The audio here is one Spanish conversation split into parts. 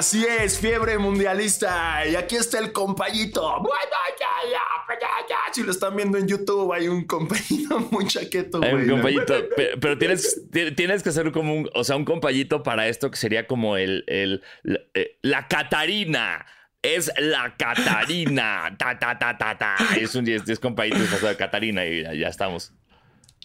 Así es, fiebre mundialista. Y aquí está el compañito. Bueno, ya, ya, ya, ya. Si lo están viendo en YouTube, hay un compañito muy chaqueto, Hay un compañito. pero, tienes, tienes que hacer como un, o sea, un compañito para esto que sería como el, el eh, la Catarina es la Catarina. ta, ta, ta, ta, ta. Es un 10, 10 compañitos de Catarina y ya, estamos.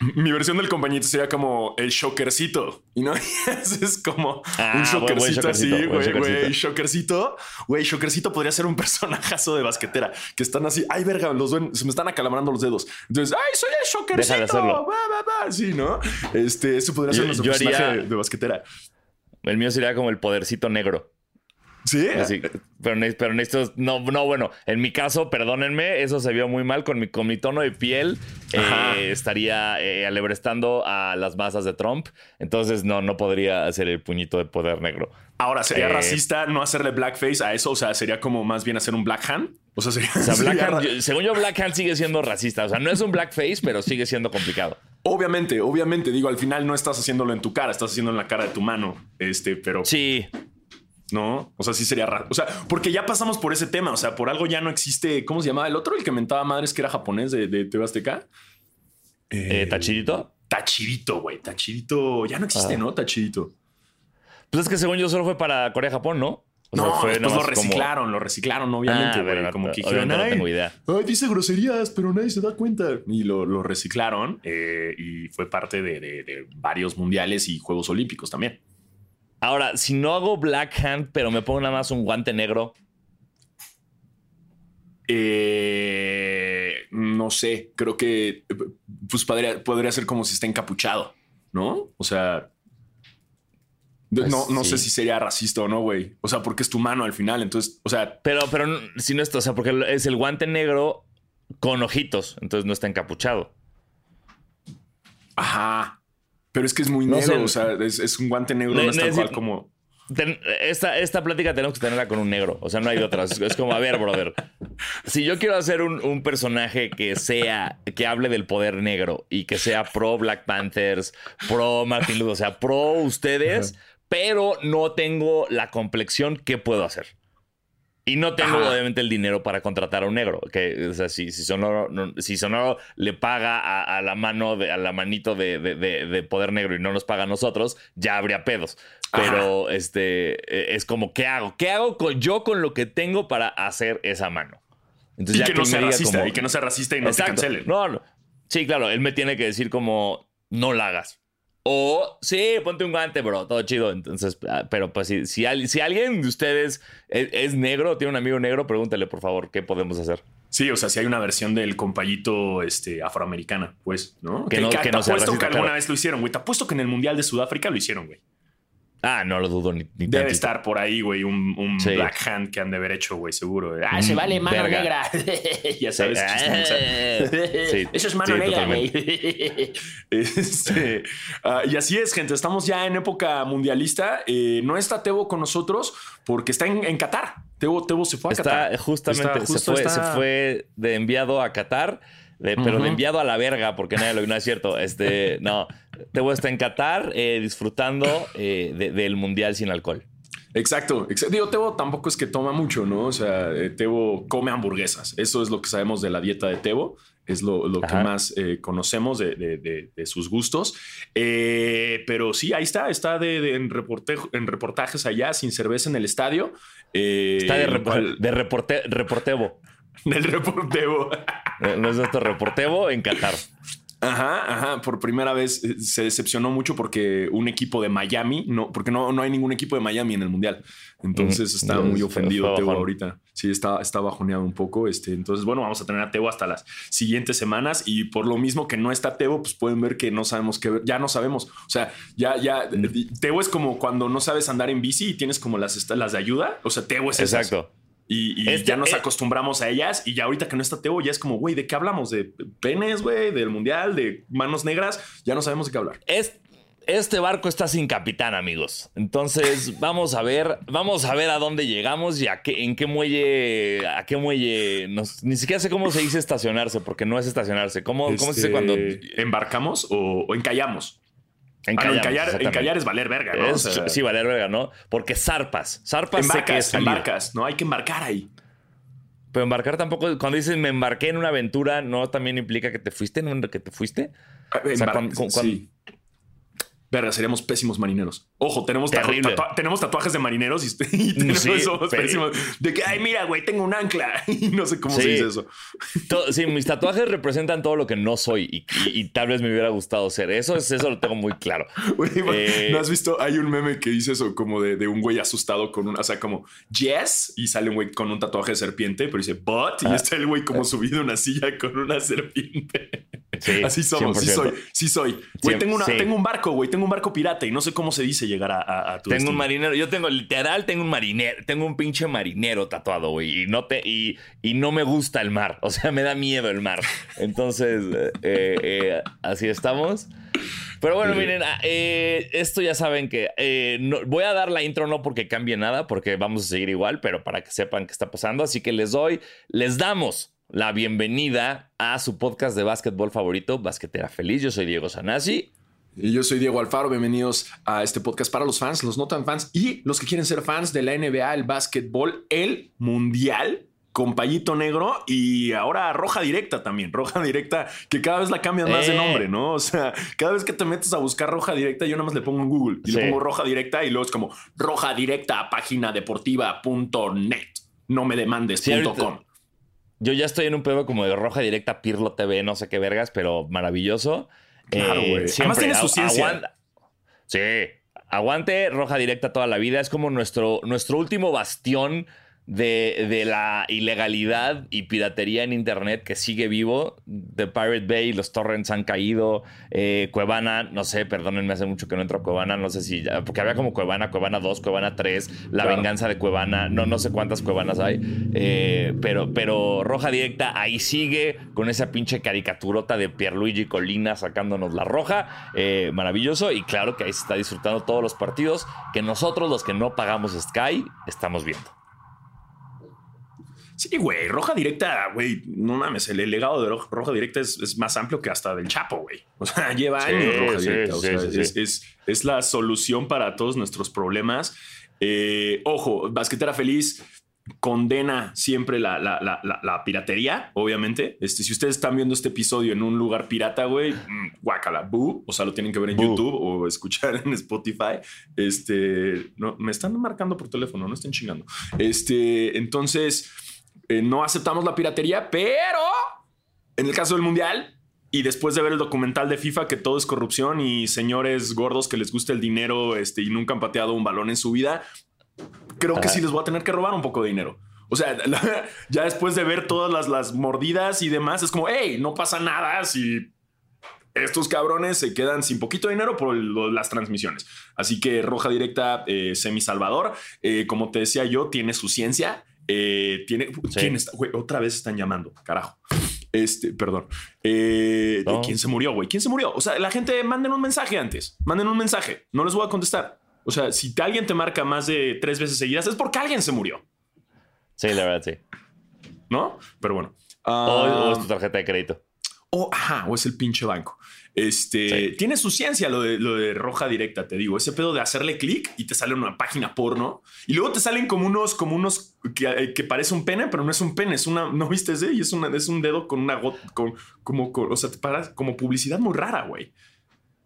Mi versión del compañito sería como el shockercito. Y no es como ah, un shockercito así, güey, güey. Shockercito. Güey, shockercito podría ser un personajazo de basquetera que están así. Ay, verga, los se me están acalabrando los dedos. Entonces, ay, soy el shockercito. Sí, ¿no? Este, eso podría ser nuestro personaje de basquetera. El mío sería como el podercito negro. Sí. pero, pero necesito. No, no, bueno, en mi caso, perdónenme, eso se vio muy mal con mi, con mi tono de piel. Eh, estaría eh, alebrestando a las masas de Trump. Entonces, no, no podría hacer el puñito de poder negro. Ahora, ¿sería eh, racista no hacerle blackface a eso? O sea, sería como más bien hacer un black hand. O sea, sería. según yo, black hand sigue siendo racista. O sea, no es un blackface, pero sigue siendo complicado. Obviamente, obviamente, digo, al final no estás haciéndolo en tu cara, estás haciendo en la cara de tu mano. Este, pero. Sí. ¿No? O sea, sí sería raro. O sea, porque ya pasamos por ese tema. O sea, por algo ya no existe. ¿Cómo se llamaba el otro? El que mentaba madres que era japonés de, de TV Azteca. Eh, ¿Tachirito? Tachirito, güey. Tachirito. Ya no existe, ah. ¿no? Tachirito. Pues es que según yo solo fue para Corea-Japón, ¿no? no, fue lo reciclaron, lo reciclaron, obviamente, ah, güey. como que dijeron, no tengo idea. Ay, dice groserías, pero nadie se da cuenta. Y lo, reciclaron eh, y fue parte de varios mundiales y Juegos Olímpicos también. Ahora, si no hago Black Hand, pero me pongo nada más un guante negro. Eh, no sé, creo que pues podría, ser como si está encapuchado, ¿no? O sea, pues no, no sé si sería racista o no, güey. O sea, porque es tu mano al final, entonces, o sea. Pero, pero si no está, o sea, porque es el guante negro con ojitos, entonces no está encapuchado. Ajá. Pero es que es muy negro, o sea, es, un guante negro, no, es tal cual como. esta, esta plática tenemos que tenerla con un negro, o sea, no hay otra. Es como, a ver, brother, si yo quiero hacer un, personaje que sea, que hable del poder negro y que sea pro Black Panthers, pro Martin Luther, o sea, pro ustedes, pero no tengo la complexión, ¿qué puedo hacer? Y no tengo, obviamente, el dinero para contratar a un negro. Que, o sea, si, si, Sonoro, si Sonoro le paga a, la mano, de, a la manito de, poder negro y no nos paga a nosotros, ya habría pedos. Pero este e, es como, ¿qué hago? ¿Qué hago con, yo con lo que tengo para hacer esa mano? Entonces, y, que no sea racista, y que no sea racista y no se cancele. No, no. Sí, claro, él me tiene que decir como, no la hagas. O, sí, ponte un guante, bro, todo chido. Entonces, ah, pero pues si, si, alguien de ustedes es, negro, tiene un amigo negro, pregúntale, por favor, ¿qué podemos hacer? Sí, o sea, si hay una versión del compayito este, afroamericana, pues, ¿no? Que, no, que, que te apuesto que alguna vez lo hicieron, güey. Te apuesto que en el Mundial de Sudáfrica lo hicieron, güey. Ah, no lo dudo ni, Debe estar por ahí, güey, un, Black Hand que han de haber hecho, güey, seguro. Ah, se vale mano negra. ya sabes. sí. Eso es mano negra, güey. Este, ah, y así es, gente. Estamos ya en época mundialista. Eh, no está Tebo con nosotros porque está en, Qatar. Tebo, Tebo se fue a Qatar. Justamente, se, fue, se fue de enviado a Qatar pero de enviado a la verga, porque nadie lo no es cierto. Este, no, Tebo está en Qatar eh, disfrutando eh, del mundial sin alcohol. Exacto, Digo, Tebo tampoco es que toma mucho, ¿no? O sea, eh, Tebo come hamburguesas. Eso es lo que sabemos de la dieta de Tebo. Es lo, que más conocemos de, sus gustos. pero sí, ahí está. Está de, en, en, reportajes allá, sin cerveza en el estadio. está de, de reporte, reportevo. Del reporteo. No es nuestro reporteo en Qatar. Ajá, ajá. Por primera vez eh, se decepcionó mucho porque un equipo de Miami, no, porque no, no hay ningún equipo de Miami en el Mundial. Entonces está muy ofendido Teo ahorita. Sí, está, está bajoneado un poco. Este, entonces, bueno, vamos a tener a Teo hasta las siguientes semanas. Y por lo mismo que no está Teo, pues pueden ver que no sabemos qué ver. Ya no sabemos. O sea, ya, ya. Teo es como cuando no sabes andar en bici y tienes como las, las de ayuda. O sea, Teo es Exacto. Y, este, ya nos eh, acostumbramos a ellas. Y ya ahorita que no está Teo, ya es como, güey, ¿de qué hablamos? ¿De penes, güey? ¿Del mundial? ¿De manos negras? Ya no sabemos de qué hablar. Es, este barco está sin capitán, amigos. Entonces, vamos a ver, vamos a ver a dónde llegamos y a qué, en qué muelle, a qué muelle. ni siquiera sé cómo se dice estacionarse, porque no es estacionarse. ¿Cómo, se dice cuando embarcamos o, encallamos? Encallar, encallar, es valer verga, ¿no? sí, valer verga, ¿no? Porque zarpas. Zarpas sé que es embarcas, ¿no? Hay que embarcar ahí. Pero embarcar tampoco, cuando dices me embarqué en una aventura, ¿no también implica que te fuiste en que te fuiste? Ah, o sea, cuando, sí. Verga, seríamos pésimos marineros. Ojo, tenemos, tenemos tatuajes de marineros y, tenemos esos pésimos. De que, ay, mira, güey, tengo un ancla. Y no sé cómo se dice eso. sí, mis tatuajes representan todo lo que no soy y, tal vez me hubiera gustado ser. Eso, es, eso lo tengo muy claro. Eh, ¿No has visto? Hay un meme que dice eso, como de, un güey asustado con un, o sea, como yes, y sale un güey con un tatuaje de serpiente, pero dice but, y ah. está el güey como subido en una silla con una serpiente. Así somos, sí soy, sí soy. Güey, tengo, tengo un barco, güey, tengo un barco pirata y no sé cómo se dice llegar a, tu Tengo un marinero, yo tengo literal, tengo un marinero, tengo un pinche marinero tatuado, güey, y no te y, y, no me gusta el mar, o sea, me da miedo el mar. Entonces, eh, eh, así estamos. Pero bueno, miren, ah, eh, esto ya saben que voy a dar la intro no porque cambie nada, porque vamos a seguir igual, pero para que sepan qué está pasando. Así que les doy, les damos la bienvenida a su podcast de básquetbol favorito, Basquetera Feliz. Yo soy Diego Sanasi. Y yo soy Diego Alfaro, bienvenidos a este podcast para los fans, los no tan fans y los que quieren ser fans de la NBA, el básquetbol, el mundial con payito negro y ahora roja directa también, roja directa, que cada vez la cambian más de eh. nombre, ¿no? O sea, cada vez que te metes a buscar roja directa, yo nada más le pongo en Google y le pongo roja directa y luego es como roja directa página deportiva.net, no me demandes.com. yo ya estoy en un pedo como de roja directa, Pirlo TV, no sé qué vergas, pero maravilloso. Claro, eh, güey. Además tiene su ciencia. sí. Aguante roja directa toda la vida. Es como nuestro, nuestro último bastión de, la ilegalidad y piratería en Internet que sigue vivo. The Pirate Bay, los torrents han caído. Eh, Cuevana, no sé, perdónenme, hace mucho que no entro a Cuevana, no sé si ya, porque había como Cuevana, Cuevana 2, Cuevana 3, La Venganza de Cuevana, no, no sé cuántas Cuevanas hay, eh, pero, pero Roja Directa ahí sigue con esa pinche caricaturota de Pierluigi Colina sacándonos la roja, eh, maravilloso, y claro que ahí se está disfrutando todos los partidos que nosotros, los que no pagamos Sky, estamos viendo. Sí, güey, roja directa, güey, no mames, el, legado de roja directa es, más amplio que hasta del Chapo, güey. O sea, lleva años roja directa. o sea, es, la solución para todos nuestros problemas. Eh, ojo, Basquetera Feliz condena siempre la, la, piratería, obviamente. Este, si ustedes están viendo este episodio en un lugar pirata, güey, mm, guácala, boo. O sea, lo tienen que ver en YouTube o escuchar en Spotify. Este, no, me están marcando por teléfono, no estén chingando. Este, entonces eh, no aceptamos la piratería, pero en el caso del Mundial, y después de ver el documental de FIFA que todo es corrupción y señores gordos que les gusta el dinero este, y nunca han pateado un balón en su vida, creo que sí les voy a tener que robar un poco de dinero. O sea, ya después de ver todas las, las mordidas y demás, es como, hey, no pasa nada si estos cabrones se quedan sin poquito dinero por las transmisiones. Así que Roja Directa, eh, Semi Salvador, eh, como te decía yo, tiene su ciencia eh, tiene. ¿Quién está? otra vez están llamando, carajo. Este, perdón. Eh, ¿Quién se murió, güey? ¿Quién se murió? O sea, la gente manden un mensaje antes. Manden un mensaje. No les voy a contestar. O sea, si alguien te marca más de tres veces seguidas, es porque alguien se murió. Sí, la verdad, sí. ¿No? Pero bueno. o, es tu tarjeta de crédito. O, ajá, o es el pinche banco. Este tiene su ciencia lo de, lo de roja directa, te digo. Ese pedo de hacerle clic y te sale una página porno y luego te salen como unos, como unos que, que parece un pene, pero no es un pene, es una, no viste ese y es una, es un dedo con una gota, con, como, o sea, te para, como publicidad muy rara, güey.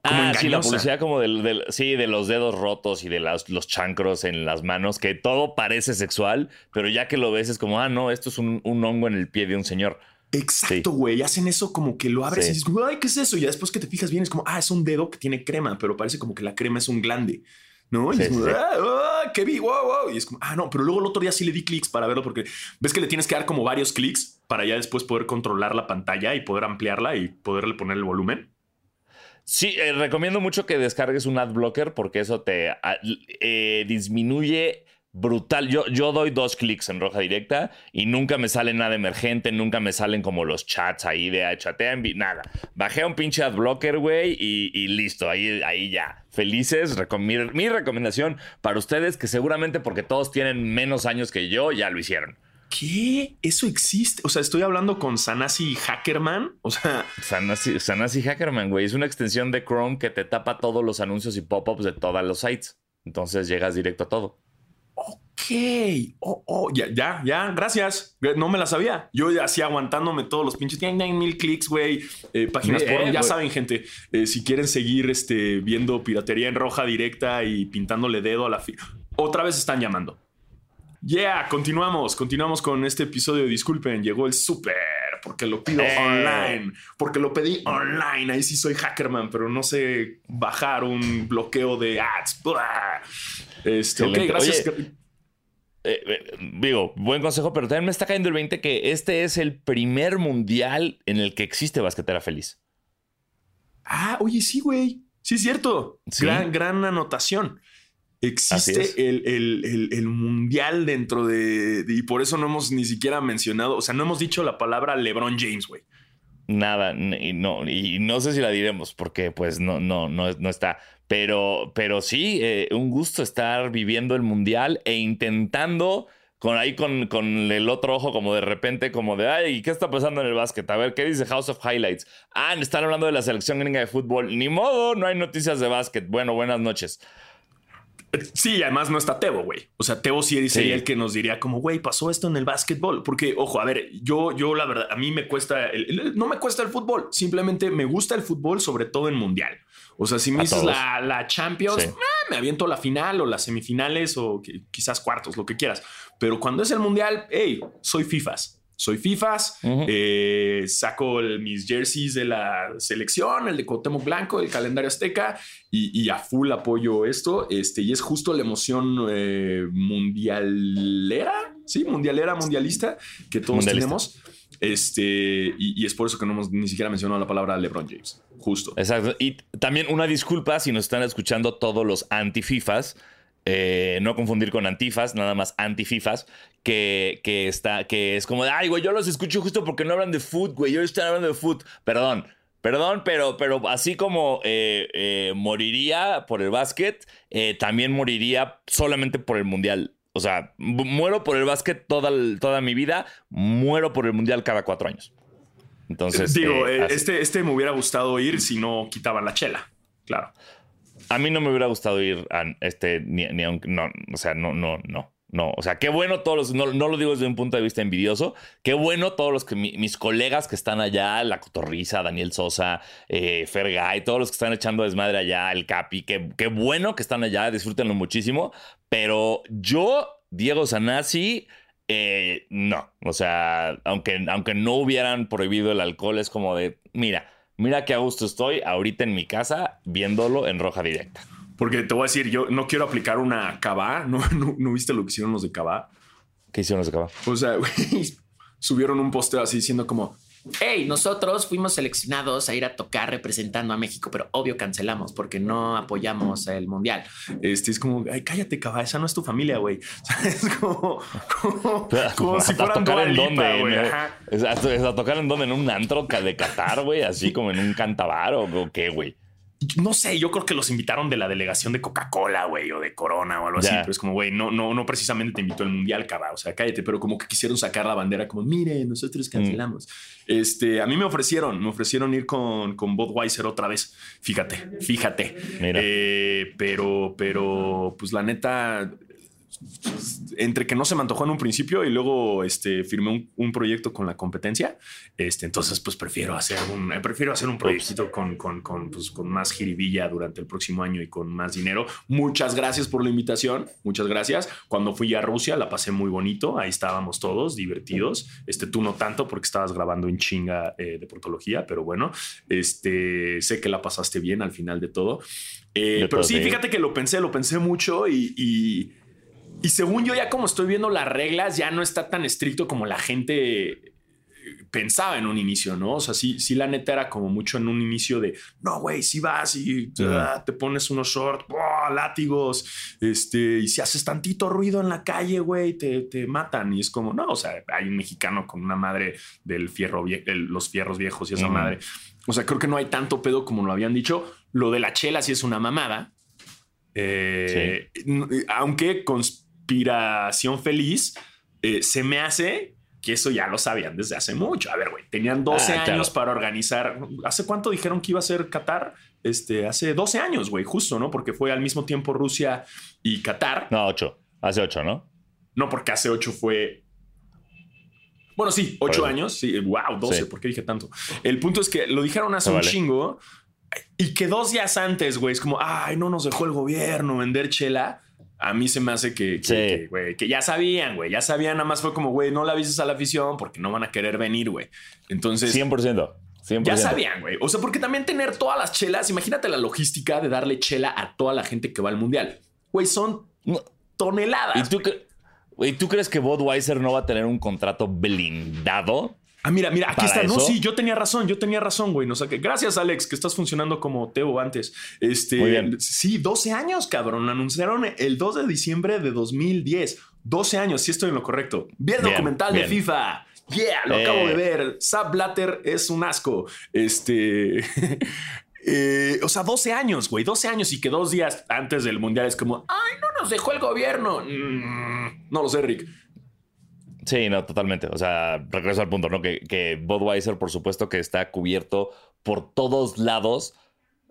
ah, sí, la publicidad como del, sí, de los dedos rotos y de los, los chancros en las manos, que todo parece sexual, pero ya que lo ves es como, ah, no, esto es un, un hongo en el pie de un señor. Exacto, güey. Hacen eso como que lo abres y dices, ay, ¿qué es eso? Y después que te fijas bien, es como, ah, es un dedo que tiene crema, pero parece como que la crema es un glande. ¿no? Y es como, ah, ah, qué vi, wow, wow. Y es como, ah, no, pero luego el otro día sí le di clics para verlo porque ves que le tienes que dar como varios clics para ya después poder controlar la pantalla y poder ampliarla y poderle poner el volumen. Sí, eh, recomiendo mucho que descargues un ad blocker porque eso te ah, eh, disminuye brutal. Yo, yo doy dos clics en roja directa y nunca me sale nada emergente, nunca me salen como los chats ahí de chatean, nada. Bajé un pinche adblocker, güey, y, listo, ahí, ahí ya. Felices, mi recomendación para ustedes, que seguramente porque todos tienen menos años que yo, ya lo hicieron. ¿Qué? ¿Eso existe? O sea, estoy hablando con Sanasi Hackerman. O sea. Sanasi, Sanasi Hackerman, güey. Es una extensión de Chrome que te tapa todos los anuncios y pop-ups de todos los sites. Entonces llegas directo a todo. Ok. Oh, oh, ya, ya, ya. Gracias. No me la sabía. Yo así aguantándome todos los pinches. Tienen mil clics, güey. Eh, páginas por. Ya saben, gente. Eh, si quieren seguir este, viendo piratería en roja directa y pintándole dedo a la. Otra vez están llamando. Yeah, continuamos, continuamos con este episodio. Disculpen, llegó el súper porque lo pido eh. online, porque lo pedí online. Ahí sí soy hackerman, pero no sé bajar un bloqueo de ads. Este, ok, gracias. Eh, eh, digo, buen consejo, pero también me está cayendo el 20 que este es el primer mundial en el que existe basquetera feliz. Ah, oye, sí, güey. Sí, es cierto. Gran, gran anotación. Existe el, mundial dentro de, Y por eso no hemos ni siquiera mencionado. O sea, no hemos dicho la palabra LeBron James, güey. Nada, y no, y no sé si la diremos porque pues no, no, no, no está. Pero, pero sí, eh, un gusto estar viviendo el mundial e intentando con ahí con, con, el otro ojo como de repente como de ay qué está pasando en el básquet a ver qué dice House of Highlights ah están hablando de la selección gringa de fútbol ni modo no hay noticias de básquet bueno buenas noches Sí, además no está Tebo, güey. O sea, Tebo sí sería el que nos diría como, güey, pasó esto en el básquetbol. Porque, ojo, a ver, yo, yo la verdad, a mí me cuesta, no me cuesta el fútbol, simplemente me gusta el fútbol, sobre todo en mundial. O sea, si me dices la, la, Champions, ah, me aviento la final o las semifinales o quizás cuartos, lo que quieras. Pero cuando es el mundial, hey, soy FIFAs soy FIFAs, eh, saco mis jerseys de la selección, el de Cuauhtémoc Blanco, el calendario azteca y, a full apoyo esto. Este, y es justo la emoción eh, mundialera, sí, mundialera, mundialista que todos tenemos. Este, y, es por eso que no hemos ni siquiera mencionado la palabra LeBron James. Justo. Exacto. Y también una disculpa si nos están escuchando todos los anti-FIFAs. Eh, no confundir con antifas, nada más antififas, que, que, está, que es como de, ay, güey, yo los escucho justo porque no hablan de food, güey, yo estoy hablando de food. Perdón, perdón, pero, pero así como eh, eh, moriría por el básquet, también moriría solamente por el mundial. O sea, muero por el básquet toda, toda mi vida, muero por el mundial cada cuatro años. Entonces. Digo, este, este me hubiera gustado ir si no quitaban la chela, claro. A mí no me hubiera gustado ir a este, ni, ni aunque, no, o sea, no, no, no. No, o sea, qué bueno todos los, no, no, lo digo desde un punto de vista envidioso, qué bueno todos los que mis colegas que están allá, la Cotorriza, Daniel Sosa, eh, Fergay, todos los que están echando desmadre allá, el Capi, qué, qué bueno que están allá, disfrútenlo muchísimo, pero yo, Diego Sanasi, eh, no, o sea, aunque, aunque no hubieran prohibido el alcohol, es como de, mira, Mira qué a gusto estoy ahorita en mi casa viéndolo en roja directa. Porque te voy a decir, yo no quiero aplicar una cava. ¿No, no, viste lo que hicieron los de cava? ¿Qué hicieron los de cava? O sea, subieron un posteo así diciendo como, hey, nosotros fuimos seleccionados a ir a tocar representando a México, pero obvio cancelamos porque no apoyamos el mundial. Este es como, ay, cállate, cabrón, esa no es tu familia, güey. es como, como, si fueran tocar en dónde, güey. Es a, tocar en dónde, en un antro de Qatar, güey, así como en un cantabar o qué, güey no sé, yo creo que los invitaron de la delegación de Coca-Cola, güey, o de Corona o algo así. Pero es como, güey, no, no, no precisamente te invitó el mundial, cabrón. O sea, cállate, pero como que quisieron sacar la bandera, como, mire, nosotros mm. cancelamos. Este, a mí me ofrecieron, me ofrecieron ir con, con Budweiser otra vez. Fíjate, fíjate. Eh, pero, pero, pues la neta, entre que no se me antojó en un principio y luego este, firmé un, proyecto con la competencia, este, entonces pues prefiero hacer un, eh, prefiero hacer un proyectito con, con, con, pues, con más jiribilla durante el próximo año y con más dinero. Muchas gracias por la invitación, muchas gracias. Cuando fui a Rusia la pasé muy bonito, ahí estábamos todos divertidos, este, tú no tanto porque estabas grabando en chinga eh, de portología, pero bueno, este, sé que la pasaste bien al final de todo. Eh, pero sí, fíjate que lo pensé, lo pensé mucho y y según yo, ya como estoy viendo las reglas, ya no está tan estricto como la gente eh, pensaba en un inicio, ¿no? O sea, sí, sí la neta era como mucho en un inicio de, no, güey, si vas y te pones unos shorts, látigos, este, y si haces tantito ruido en la calle, güey, te, te, matan. Y es como, no, o sea, hay un mexicano con una madre del fierro, los fierros viejos y esa madre. O sea, creo que no hay tanto pedo como lo habían dicho. Lo de la chela sí es una mamada. Eh, Aunque con inspiración feliz, eh, se me hace que eso ya lo sabían desde hace mucho. A ver, güey, tenían 12 Ah, años claro. para organizar. ¿Hace cuánto dijeron que iba a ser Qatar? Este, hace 12 años, güey, justo, ¿no? Porque fue al mismo tiempo Rusia y Qatar. No, ocho. Hace ocho, ¿no? No, porque hace 8 fue. Bueno, sí, 8 eso. años. Sí, wow, 12. Sí. ¿Por qué dije tanto? El punto es que lo dijeron hace un chingo y que dos días antes, güey, es como, ay, no nos dejó el gobierno vender chela. A mí se me hace que, que, Sí. que, güey, que ya sabían, güey, ya sabían, nada más fue como, güey, no la avises a la afición porque no van a querer venir, güey. Entonces, 100%. 100%. ya sabían, güey. O sea, porque también tener todas las chelas, imagínate la logística de darle chela a toda la gente que va al mundial. Güey, son toneladas. ¿Y güey. tú crees que Budweiser no va a tener un contrato blindado? Ah, mira, mira, aquí ¿Para está. No, sí, yo tenía razón, yo tenía razón, güey. No sé qué. Gracias, Alex, que estás funcionando como Teo antes. Este, Muy bien. sí, 12 años, cabrón. Anunciaron el 2 de diciembre de 2010. 12 años, sí estoy en lo correcto. Vi el Bien, documental bien. de FIFA. Yeah, lo Eh. acabo de ver. Sab Blatter es un asco. Este. eh, o sea, 12 años, güey. 12 años y que dos días antes del mundial es como, ay, no nos dejó el gobierno. Mm, no lo sé, Rick. Sí, no, totalmente. O sea, regreso al punto, ¿no? Que, que Budweiser, por supuesto, que está cubierto por todos lados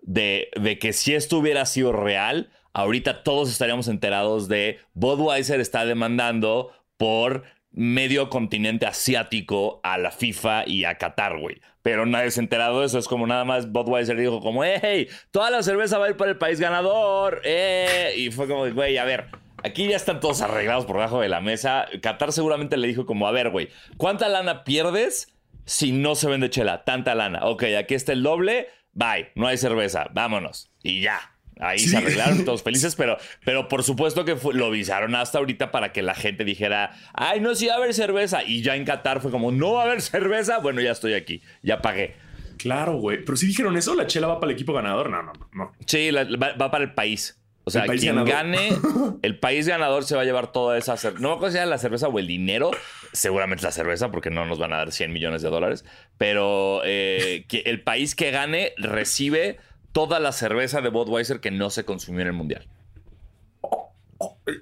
de, de que si esto hubiera sido real, ahorita todos estaríamos enterados de Budweiser está demandando por medio continente asiático a la FIFA y a Qatar, güey. Pero nadie se ha enterado de eso. Es como nada más Budweiser dijo como, hey, toda la cerveza va a ir para el país ganador. eh". Y fue como, güey, a ver, aquí ya están todos arreglados por debajo de la mesa. Qatar seguramente le dijo como, a ver, güey, ¿cuánta lana pierdes si no se vende chela? Tanta lana. Ok, aquí está el doble. Bye, no hay cerveza. Vámonos. Y ya. Ahí Sí. se arreglaron todos felices, pero, pero por supuesto que fue- lo avisaron hasta ahorita para que la gente dijera, ay, no, sí va a haber cerveza. Y ya en Qatar fue como, no va a haber cerveza. Bueno, ya estoy aquí, ya pagué. Claro, güey. Pero si dijeron eso, la chela va para el equipo ganador. No, no, no. Sí, la- va, va para el país. O sea, quien ganador. gane, el país ganador se va a llevar toda esa cerveza. No me acuerdo si era la cerveza o el dinero. Seguramente la cerveza, porque no nos van a dar 100 millones de dólares. Pero eh, que el país que gane recibe toda la cerveza de Budweiser que no se consumió en el mundial.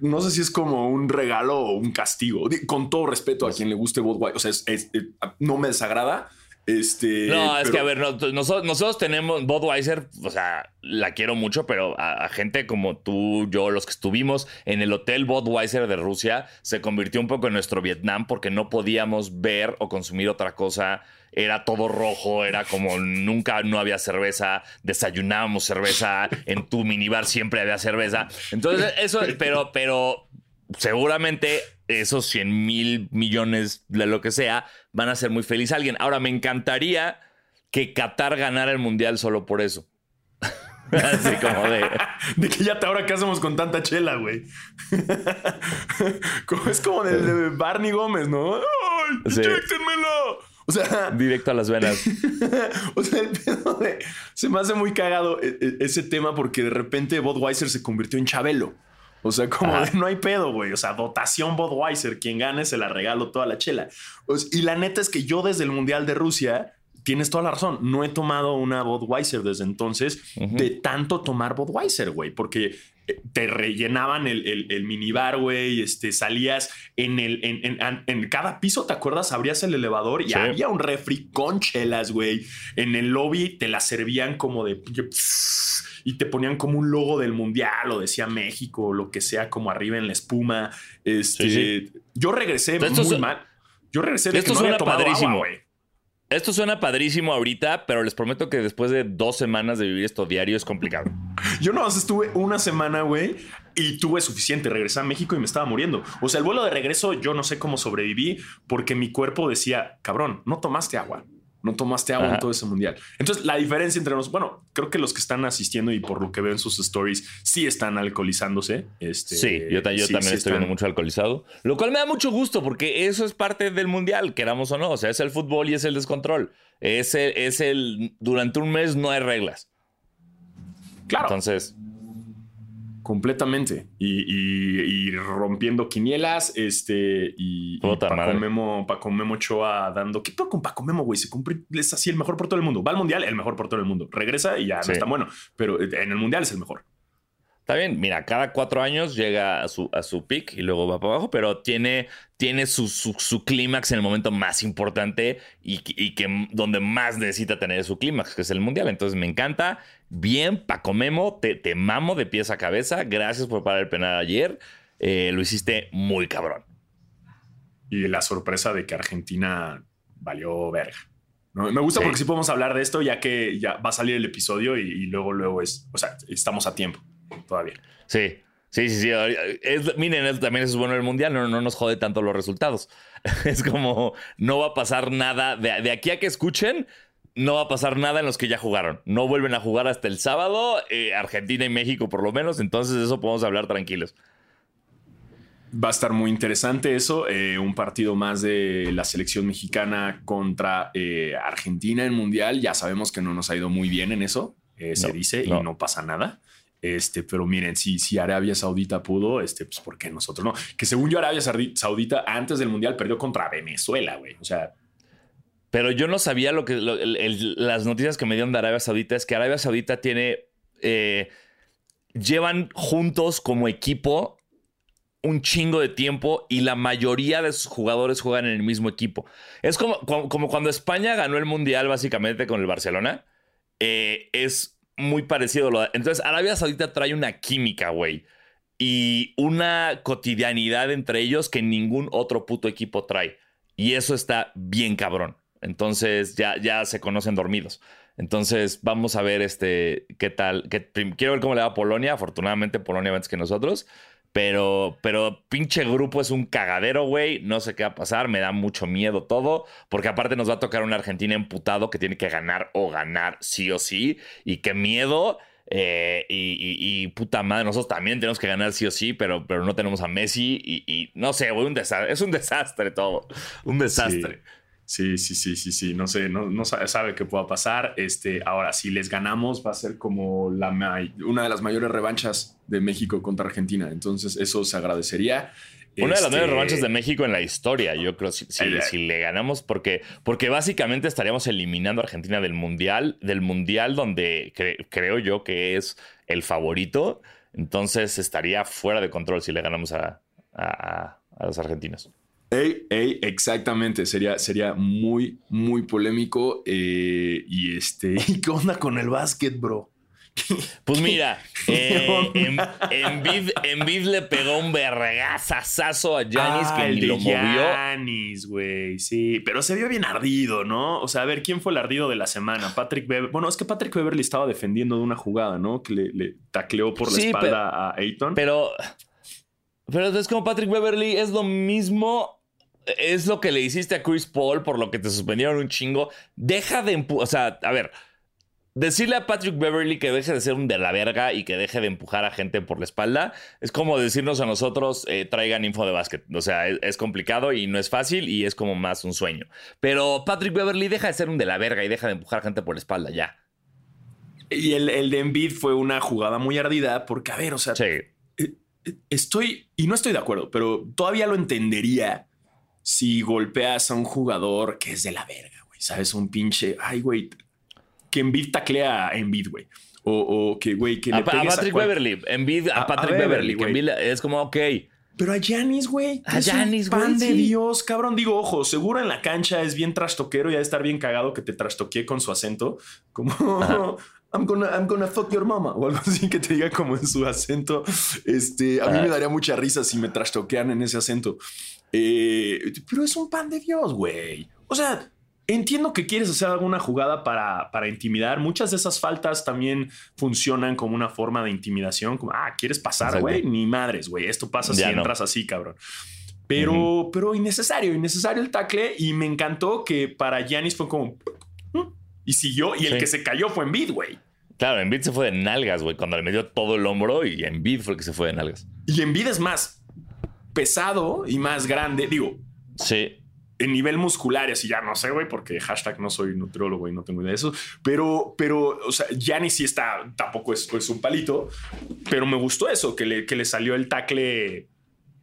No sé si es como un regalo o un castigo. Con todo respeto a quien le guste Budweiser. O sea, es- es- no me desagrada. Este, No, es que a ver, no- nosotros, nosotros tenemos Budweiser, o sea, la quiero mucho, pero a, a gente como tú, yo, los que estuvimos en el hotel Budweiser de Rusia, se convirtió un poco en nuestro Vietnam porque no podíamos ver o consumir otra cosa. Era todo rojo, era como nunca no había cerveza, desayunábamos cerveza, en tu minibar siempre había cerveza. Entonces, eso, pero, pero seguramente esos 100 mil millones de lo que sea van a ser muy feliz a alguien. Ahora, me encantaría que Qatar ganara el mundial solo por eso. Así como de. De que ya te ahora qué hacemos con tanta chela, güey. Es como del de Barney Gómez, ¿no? ¡Ay! Sí. O sea, Directo a las venas. o sea, el pedo de. Se me hace muy cagado e- e- ese tema porque de repente Budweiser se convirtió en Chabelo. O sea, como Ajá. de no hay pedo, güey. O sea, dotación Budweiser. Quien gane se la regalo toda la chela. O sea, y la neta es que yo desde el Mundial de Rusia. Tienes toda la razón. No he tomado una Budweiser desde entonces de tanto tomar Budweiser, güey, porque eh, te rellenaban el, el, el minibar, güey, este, salías en el, en, en- en cada piso, ¿te acuerdas? Abrías el elevador y Sí. había un refri con chelas, güey. En el lobby te las servían como de y te ponían como un logo del mundial o decía México o lo que sea como arriba en la espuma. Este, Sí, yo regresé muy mal. Yo regresé de Esto que no había suena tomado padrísimo. agua, güey. Esto suena padrísimo ahorita, pero les prometo que después de dos semanas de vivir esto diario es complicado. Yo no estuve una semana, güey, y tuve suficiente. Regresé a México y me estaba muriendo. O sea, el vuelo de regreso, yo no sé cómo sobreviví porque mi cuerpo decía, cabrón, no tomaste agua. No tomaste agua Ajá. en todo ese mundial. Entonces, la diferencia entre nosotros, bueno, creo que los que están asistiendo y por lo que veo en sus stories, sí están alcoholizándose. Este, Sí, yo, ta- yo sí, también sí estoy están- viendo mucho alcoholizado. Lo cual me da mucho gusto porque eso es parte del mundial, queramos o no. O sea, es el fútbol y es el descontrol. Es el, es el durante un mes no hay reglas. Claro, Entonces, completamente. Y, y- y rompiendo quinielas, este, y, y Paco, madre. Memo, Paco Memo Ochoa dando. ¿Qué pedo con Paco Memo, güey? Se cumple, es así el mejor portero del mundo. Va al mundial, el mejor portero del mundo. Regresa y ya Sí. no está bueno, pero en el mundial es el mejor. Está bien, mira, cada cuatro años llega a su, a su pick y luego va para abajo, pero tiene, tiene su, su, clímax en el momento más importante y, que donde más necesita tener su clímax, que es el mundial. Entonces me encanta. Bien, Paco Memo, te, te mamo de pies a cabeza. Gracias por parar el penal ayer. Eh, lo hiciste muy cabrón. Y la sorpresa de que Argentina valió verga. Me gusta porque sí podemos hablar de esto ya que ya va a salir el episodio y luego, luego es, o sea, estamos a tiempo todavía. Sí, sí, sí, sí. miren, también es bueno el mundial, no, no nos jode tanto los resultados. es como, no va a pasar nada. De, aquí a que escuchen, no va a pasar nada en los que ya jugaron. No vuelven a jugar hasta el sábado, eh, Argentina y México por lo menos, entonces eso podemos hablar tranquilos. Va a estar muy interesante eso, eh, un partido más de la selección mexicana contra eh, Argentina en Mundial. Ya sabemos que no nos ha ido muy bien en eso, se dice, y no pasa nada. Este, pero miren, si, si Arabia Saudita pudo, este, pues ¿por qué nosotros no? Que según yo, Arabia Saudita antes del Mundial perdió contra Venezuela, güey. O sea. Pero yo no sabía lo que las noticias que me dieron de Arabia Saudita es que Arabia Saudita tiene. Eh, llevan juntos como equipo un chingo de tiempo y la mayoría de sus jugadores juegan en el mismo equipo. Es como, como, cuando España ganó el Mundial básicamente con el Barcelona. Eh, es muy parecido. Entonces, Arabia Saudita trae una química, güey. Y una cotidianidad entre ellos que ningún otro puto equipo trae. Y eso está bien cabrón. Entonces, ya, ya se conocen dormidos. Entonces, vamos a ver este, qué tal. quiero ver cómo le va a Polonia. Afortunadamente, Polonia va antes que nosotros. Pero, pero pinche grupo es un cagadero, güey. No sé qué va a pasar. Me da mucho miedo todo. Porque aparte nos va a tocar una Argentina emputado que tiene que ganar o ganar sí o sí. Y qué miedo. Eh, y, puta madre, nosotros también tenemos que ganar sí o sí, pero, pero no tenemos a Messi. Y, no sé, güey. Es un desastre todo. Un desastre. Sí, sí, sí, sí. No sé, no, no sabe, qué pueda pasar. Este, ahora, si les ganamos, va a ser como la, una de las mayores revanchas de México contra Argentina. Entonces, eso se agradecería. Una de las mayores este, revanchas de México en la historia, yo creo, si, si, le ganamos, porque, porque básicamente estaríamos eliminando a Argentina del Mundial, del Mundial donde creo yo que es el favorito. Entonces estaría fuera de control si le ganamos a, a, a los argentinos. Ey, ey, exactamente. Sería, sería muy, muy polémico. Eh, y este, ¿y qué onda con el básquet, bro? Pues mira, eh, en, Vid, le pegó un vergazazazo a Janis que ni lo movió. Janis, güey, sí. Pero se vio bien ardido, ¿no? O sea, a ver, ¿quién fue el ardido de la semana? Patrick Beverly. Bueno, es que Patrick Beverly estaba defendiendo de una jugada, ¿no? Que le, tacleó por la espalda a Ayton. Pero. Pero es como Patrick Beverly, es lo mismo es lo que le hiciste a Chris Paul por lo que te suspendieron un chingo. Deja de empujar. O sea, a ver. Decirle a Patrick Beverly que deje de ser un de la verga y que deje de empujar a gente por la espalda es como decirnos a nosotros eh, traigan info de básquet. O sea, es, complicado y no es fácil y es como más un sueño. Pero Patrick Beverly deja de ser un de la verga y deja de empujar a gente por la espalda ya. Y el, el de Embiid fue una jugada muy ardida porque, a ver, o sea, eh, eh, estoy, y no estoy de acuerdo, pero todavía lo entendería si golpeas a un jugador que es de la verga, güey, ¿sabes? Un pinche, ay, güey, que Embiid taclea a Embiid, güey. O, que, güey, que a, le pegues a Patrick Beverly, Embiid a, Patrick Beverly, güey. es como, ok. Pero a Janis, güey. A Janis, güey. Pan de Dios, cabrón. Digo, ojo, seguro en la cancha es bien trastoquero y ha de estar bien cagado que te trastoquee con su acento. Como, I'm gonna, I'm gonna fuck your mama. O algo así que te diga como en su acento. Este, a mí me daría mucha risa si me trastoquean en ese acento. Eh, pero es un pan de Dios, güey. O sea, entiendo que quieres hacer alguna jugada para, para intimidar. Muchas de esas faltas también funcionan como una forma de intimidación. Como, ah, ¿quieres pasar, güey? Ni madres, güey. Esto pasa si entras así, cabrón. Pero, pero innecesario, innecesario el tackle. Y me encantó que para Yanis fue como. Mm", y siguió. Y el que se cayó fue Envid, güey. Claro, Envid se fue de nalgas, güey. Cuando le metió todo el hombro y Envid fue el que se fue de nalgas. Y Envid es más pesado y más grande. Digo, sí. En nivel muscular, y así ya no sé, güey, porque hashtag no soy nutriólogo y no tengo idea de eso. Pero, pero, o sea, ya ni si está, tampoco es, un palito, pero me gustó eso, que le, que le salió el tackle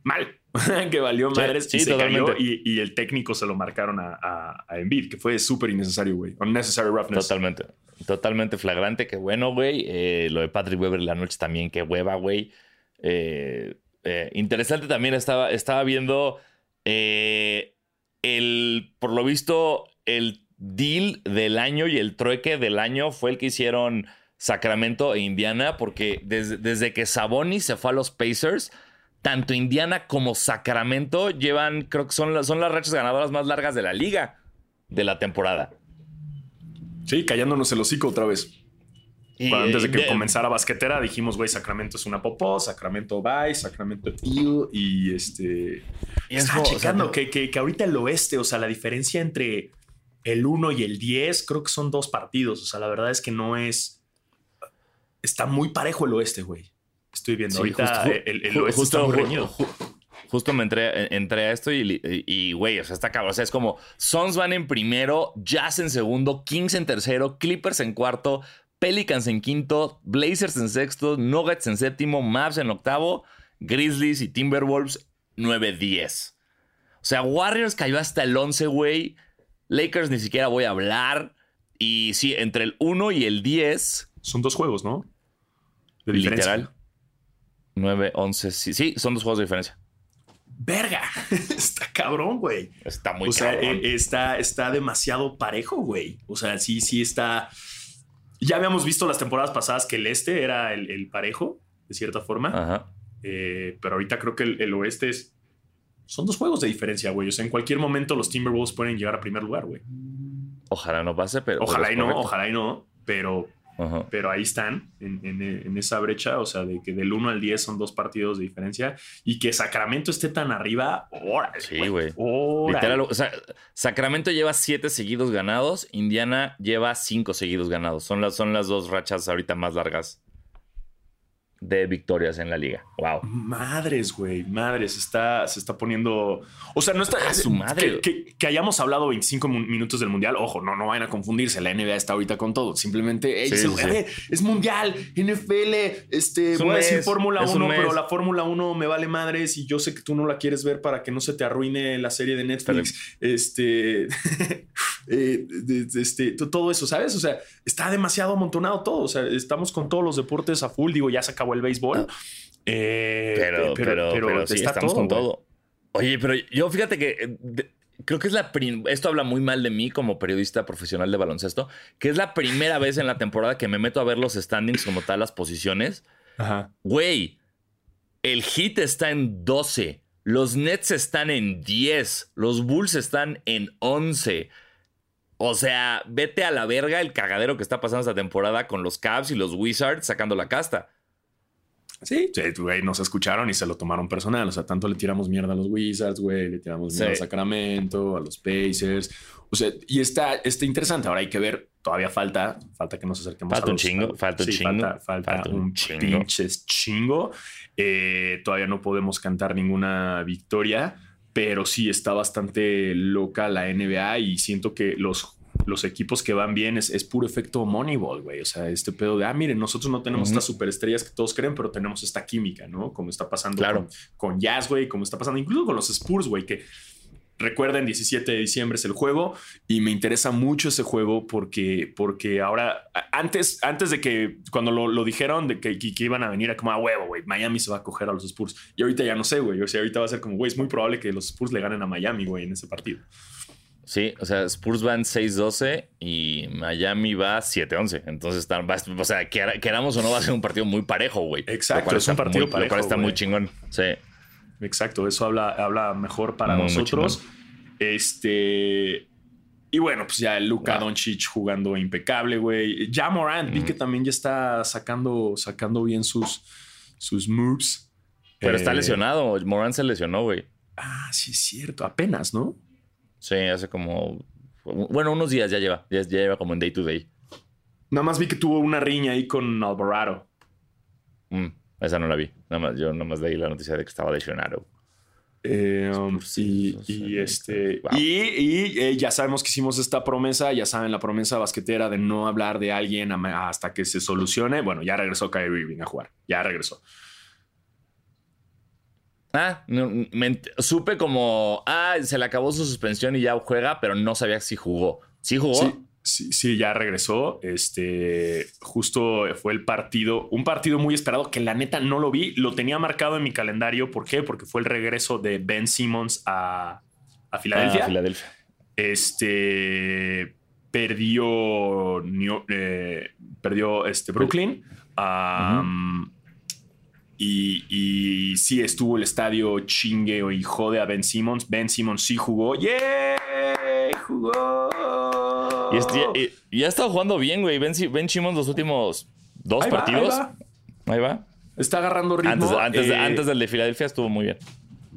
mal. que valió madres y se cayó y, el técnico se lo marcaron a, a, a Embiid, que fue súper innecesario, güey. Unnecessary roughness. Totalmente. Totalmente flagrante. Qué bueno, güey. Eh, lo de Patrick Weber la noche también, qué hueva, güey. Eh, eh, interesante también estaba, estaba viendo el, por lo visto, el deal del año y el trueque del año fue el que hicieron Sacramento e Indiana, porque desde, desde que Sabonis se fue a los Pacers, tanto Indiana como Sacramento llevan, creo que son, son las rachas ganadoras más largas de la liga de la temporada. Sí, callándonos el hocico otra vez. Antes de que comenzara basquetera, dijimos, güey, Sacramento es una popó, Sacramento bye, Sacramento tío, y este. Y estaba checando que, que, que, ahorita el oeste, o sea, la diferencia entre el 1 y el 10, creo que son dos partidos. O sea, la verdad es que no es. Está muy parejo el oeste, güey. Estoy viendo ahorita el, el, oeste está muy reñido justo me entré, entré a esto y, güey, o sea, está cabrón. O sea, es como Sons van en primero, Jazz en segundo, Kings en tercero, Clippers en cuarto, Pelicans en quinto, Blazers en sexto, Nuggets en séptimo, Mavs en octavo, Grizzlies y Timberwolves 9-10. O sea, Warriors cayó hasta el 11, güey. Lakers ni siquiera voy a hablar. Y sí, entre el 1 y el 10. Son dos juegos, ¿no? De Literal. 9, 11. Sí, sí, son dos juegos de diferencia verga, está cabrón, güey. Está muy O sea, eh, está, está demasiado parejo, güey. O sea, sí, sí está. Ya habíamos visto las temporadas pasadas que el este era el, parejo, de cierta forma. Ajá. Eh, pero ahorita creo que el, oeste es. Son dos juegos de diferencia, güey. O sea, en cualquier momento los Timberwolves pueden llegar a primer lugar, güey. Ojalá no pase, pero. Ojalá y no, ojalá y no. Pero pero ahí están, en, esa brecha, o sea, de que del 1 al 10 son dos partidos de diferencia y que Sacramento esté tan arriba, órale. Sí, güey. Literal, o sea, Sacramento lleva 7 seguidos ganados, Indiana lleva 5 seguidos ganados. Son las, son las dos rachas ahorita más largas de victorias en la liga. Wow. Madres, güey, madres. Está, se está poniendo. O sea, no está. A su madre. Que, hayamos hablado 25 minutos del mundial. Ojo, no, no vayan a confundirse. La NBA está ahorita con todo. Simplemente es mundial, NFL, este, voy a decir Fórmula 1, pero la Fórmula 1 me vale madres y yo sé que tú no la quieres ver para que no se te arruine la serie de Netflix. Este. Eh, este, todo eso, ¿sabes? O sea, está demasiado amontonado todo. O sea, estamos con todos los deportes a full. Digo, ya se acabó el béisbol. Eh, pero, pero, pero, sí, estamos con todo. Oye, pero yo fíjate que eh, creo que es la esto habla muy mal de mí como periodista profesional de baloncesto, que es la primera vez en la temporada que me meto a ver los standings como tal, las posiciones. Ajá. Güey, el Heat está en 12, los Nets están en 10, los Bulls están en 11. O sea, vete a la verga el cagadero que está pasando esta temporada con los Cavs y los Wizards sacando la casta. Sí, güey, nos escucharon y se lo tomaron personal. O sea, tanto le tiramos mierda a los Wizards, güey, le tiramos mierda a Sacramento, a los Pacers. O sea, y está, está interesante. Ahora hay que ver, todavía falta, falta que nos acerquemos falta a un chingo, falta un chingo, falta, un, chingo. pinches chingo. Eh, todavía no podemos cantar ninguna victoria, pero sí está bastante loca la NBA y siento que los los equipos que van bien es, puro efecto Moneyball, güey. O sea, este pedo de, ah, miren, nosotros no tenemos estas superestrellas que todos creen, pero tenemos esta química, ¿no? Como está pasando con, con, Jazz, güey, como está pasando incluso con los Spurs, güey, que recuerden, 17 de diciembre es el juego y me interesa mucho ese juego porque, porque ahora, antes, antes de que, cuando lo, dijeron de que, que, iban a venir a como a huevo, güey, Miami se va a coger a los Spurs. Y ahorita ya no sé, güey. O sea, ahorita va a ser como, güey, es muy probable que los Spurs le ganen a Miami, güey, en ese partido. Sí, o sea, Spurs van 6-12 y Miami va 7-11. Entonces, están, o sea, queramos o no, va a ser un partido muy parejo, güey. Exacto, es un partido parejo. Lo cual está muy chingón. Sí. Exacto, eso habla, habla mejor para nosotros. Este. Y bueno, pues ya Luka Doncic jugando impecable, güey. Ya Morant, vi que también ya está sacando, sacando bien sus, sus moves. Pero está eh, lesionado. Morant se lesionó, güey. Ah, sí, es cierto. Apenas, ¿no? Sí, hace como. Bueno, unos días ya lleva. Ya, lleva como en day to day. Nada más vi que tuvo una riña ahí con Alvarado. Mm, esa no la vi. Nada más, yo nada más leí la noticia de que estaba lesionado. Eh, um, y, este y, eh, ya sabemos que hicimos esta promesa, ya saben la promesa basquetera de no hablar de alguien hasta que se solucione. Bueno, ya regresó Kyrie Irving a jugar, ya regresó. Ah, supe como, ah, se le acabó su suspensión y ya juega, pero no sabía si jugó. ¿Sí jugó? Sí, sí, ya regresó. Este, justo fue el partido, un partido muy esperado que la neta no lo vi. Lo tenía marcado en mi calendario. ¿Por qué? Porque fue el regreso de Ben Simmons a, a Filadelfia. Filadelfia. Este perdió, eh, perdió este Brooklyn. Y, y, sí estuvo el estadio chingue y jode a Ben Simmons. Ben Simmons sí jugó. ¡Yeah! ¡Jugó! Y, ha estado jugando bien, güey. Ben, ben Simmons los últimos dos partidos. ahí, va. Está agarrando ritmo. Antes, eh, antes, del de Filadelfia estuvo muy bien.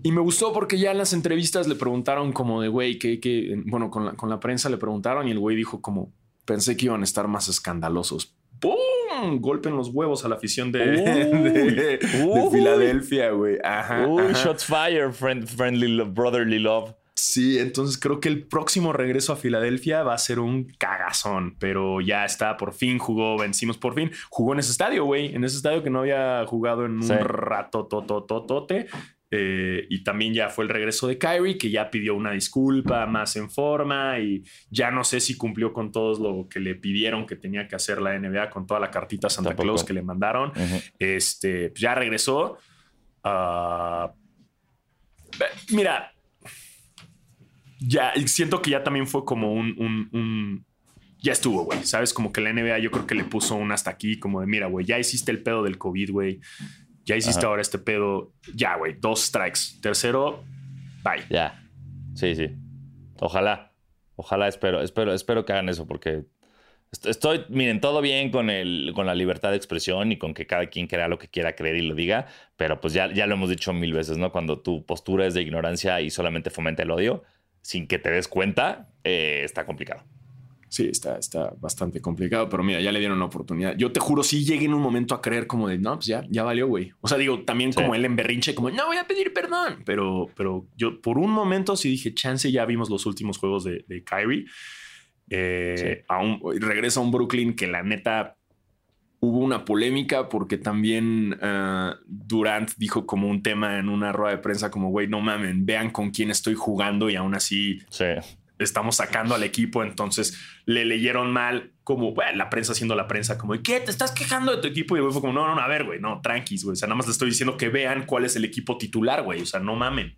Y me gustó porque ya en las entrevistas le preguntaron como de, güey, que, bueno, con la, con la prensa le preguntaron y el güey dijo como, pensé que iban a estar más escandalosos. ¡Pum! Golpe en los huevos a la afición de, de, Filadelfia, güey. Ajá, Uy, shots fire, friend, friendly, brotherly love. Sí, entonces creo que el próximo regreso a Filadelfia va a ser un cagazón, pero ya está, por fin jugó, vencimos por fin. Jugó en ese estadio, güey, en ese estadio que no había jugado en un rato, totototote. Eh, y también ya fue el regreso de Kyrie, que ya pidió una disculpa más en forma y ya no sé si cumplió con todo lo que le pidieron que tenía que hacer la NBA con toda la cartita Santa Claus que le mandaron. Este pues ya regresó. Ah, mira, ya siento que ya también fue como un, ya estuvo, güey. Sabes, como que la NBA yo creo que le puso un hasta aquí, como de mira, güey, ya hiciste el pedo del COVID, güey ya hiciste ahora este pedo. Ya, güey, dos strikes. Tercero, bye. Ya. Sí, sí. Ojalá. Ojalá, espero, espero, espero que hagan eso porque estoy, miren, todo bien con, el, con la libertad de expresión y con que cada quien crea lo que quiera creer y lo diga, pero pues ya, ya lo hemos dicho mil veces, ¿no? Cuando tu postura es de ignorancia y solamente fomenta el odio, sin que te des cuenta, eh, está complicado. Sí, está, está bastante complicado, pero mira, ya le dieron la oportunidad. Yo te juro, sí llegué en un momento a creer como de, no, pues ya, ya valió, güey. O sea, digo, también como él en berrinche, como, no voy a pedir perdón. Pero, pero yo por un momento sí dije, chance, ya vimos los últimos juegos de, de Kyrie. Eh, regresa a un Brooklyn que la neta hubo una polémica porque también uh, Durant dijo como un tema en una rueda de prensa como, güey, no mamen, vean con quién estoy jugando y aún así... Sí estamos sacando al equipo, entonces le leyeron mal como bueno, la prensa haciendo la prensa como ¿qué? ¿Te estás quejando de tu equipo? Y fue como no, no, a ver, güey, no, tranquis, güey. O sea, nada más le estoy diciendo que vean cuál es el equipo titular, güey. O sea, no mamen.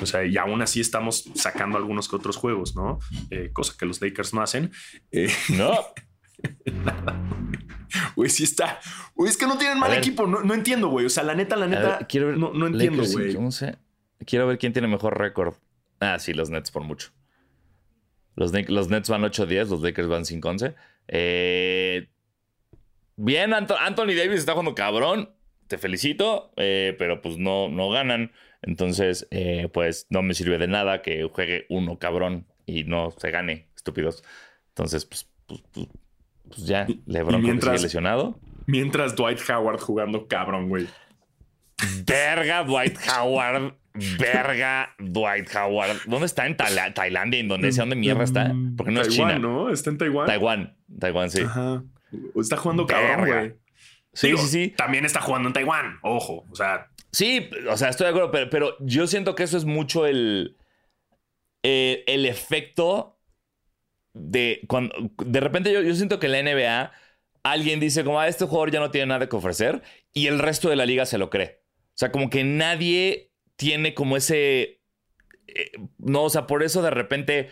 O sea, y aún así estamos sacando algunos que otros juegos, ¿no? Eh, cosa que los Lakers no hacen. Eh, no. Güey, sí está. Güey, es que no tienen mal equipo. No, entiendo, güey. O sea, la neta, la neta. quiero ver, no, no entiendo, güey. No sé. Quiero ver quién tiene mejor récord. Ah, sí, los Nets por mucho. Los, Nets van 8-10, los Lakers van 5-11. Eh, bien, Anthony Davis está jugando cabrón. Te felicito, eh, pero pues no, no ganan. Entonces, eh, pues no me sirve de nada que juegue uno cabrón y no se gane, estúpidos. Entonces, pues, pues, pues, pues ya, LeBron mientras, sigue lesionado. Mientras Dwight Howard jugando cabrón, güey. Verga, Dwight Howard Verga, Dwight Howard. ¿Dónde está? ¿En Tailandia, Indonesia? ¿Dónde mierda está? Porque no es China. ¿no? Está en Taiwán. Taiwán, Taiwán, sí. Ajá. Está jugando cabrón, güey. Sí, sí, sí. También está jugando en Taiwán, ojo. O sea. Sí, o sea, estoy de acuerdo, pero, pero yo siento que eso es mucho el. Eh, el efecto de. Cuando, de repente yo, yo siento que en la NBA alguien dice como, ah, este jugador ya no tiene nada que ofrecer y el resto de la liga se lo cree. O sea, como que nadie tiene como ese... Eh, no, o sea, por eso de repente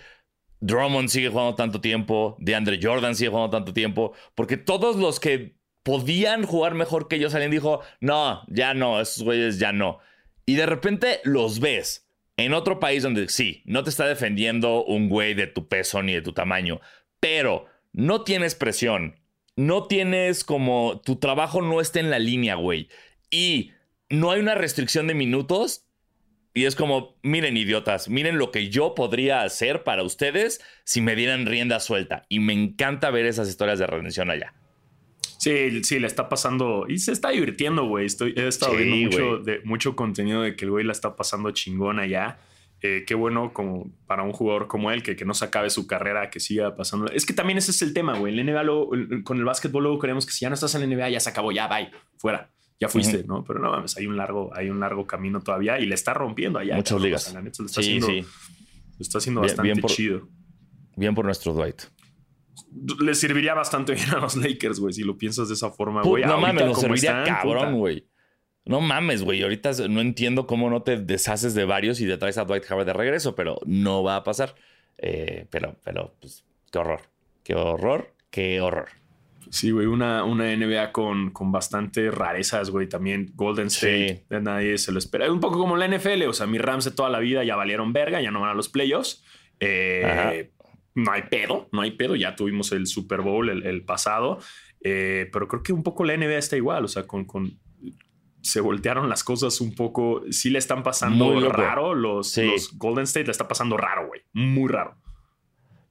Drummond sigue jugando tanto tiempo, DeAndre Jordan sigue jugando tanto tiempo, porque todos los que podían jugar mejor que ellos alguien dijo, no, ya no, esos güeyes ya no. Y de repente los ves en otro país donde sí, no te está defendiendo un güey de tu peso ni de tu tamaño, pero no tienes presión, no tienes como tu trabajo no está en la línea, güey, y no hay una restricción de minutos, y es como, miren idiotas, miren lo que yo podría hacer para ustedes si me dieran rienda suelta. Y me encanta ver esas historias de redención allá. Sí, sí, le está pasando y se está divirtiendo, güey. Estoy, he estado viendo mucho, de, mucho contenido de que el güey la está pasando chingón allá. Eh, qué bueno como para un jugador como él, que, que no se acabe su carrera, que siga pasando. Es que también ese es el tema, güey. En la NBA, con el básquetbol, luego creemos que si ya no estás en la NBA, ya se acabó, ya, bye, fuera. Ya fuiste, ¿no? Pero no mames, hay un largo, hay un largo camino todavía y le está rompiendo allá. Muchas ligas. lo está haciendo, Lo está haciendo bastante chido. Bien por nuestro Dwight. Le serviría bastante bien a los Lakers, güey, si lo piensas de esa forma, güey. No mames, lo serviría cabrón, güey. No mames, güey. Ahorita no entiendo cómo no te deshaces de varios y te traes a Dwight Howard de regreso, pero no va a pasar. Eh, pero, pero, pues, qué horror. Qué horror, qué horror. Sí, güey, una, una NBA con, con bastantes rarezas, güey. También Golden State, nadie se lo espera. Es un poco como la NFL, o sea, mis Rams de toda la vida ya valieron verga, ya no van a los playoffs. Eh, no hay pedo, no hay pedo. Ya tuvimos el Super Bowl el, pasado, eh, pero creo que un poco la NBA está igual, o sea, con, con se voltearon las cosas un poco. Sí le están pasando raro. Los, los Golden State le está pasando raro, güey. Muy raro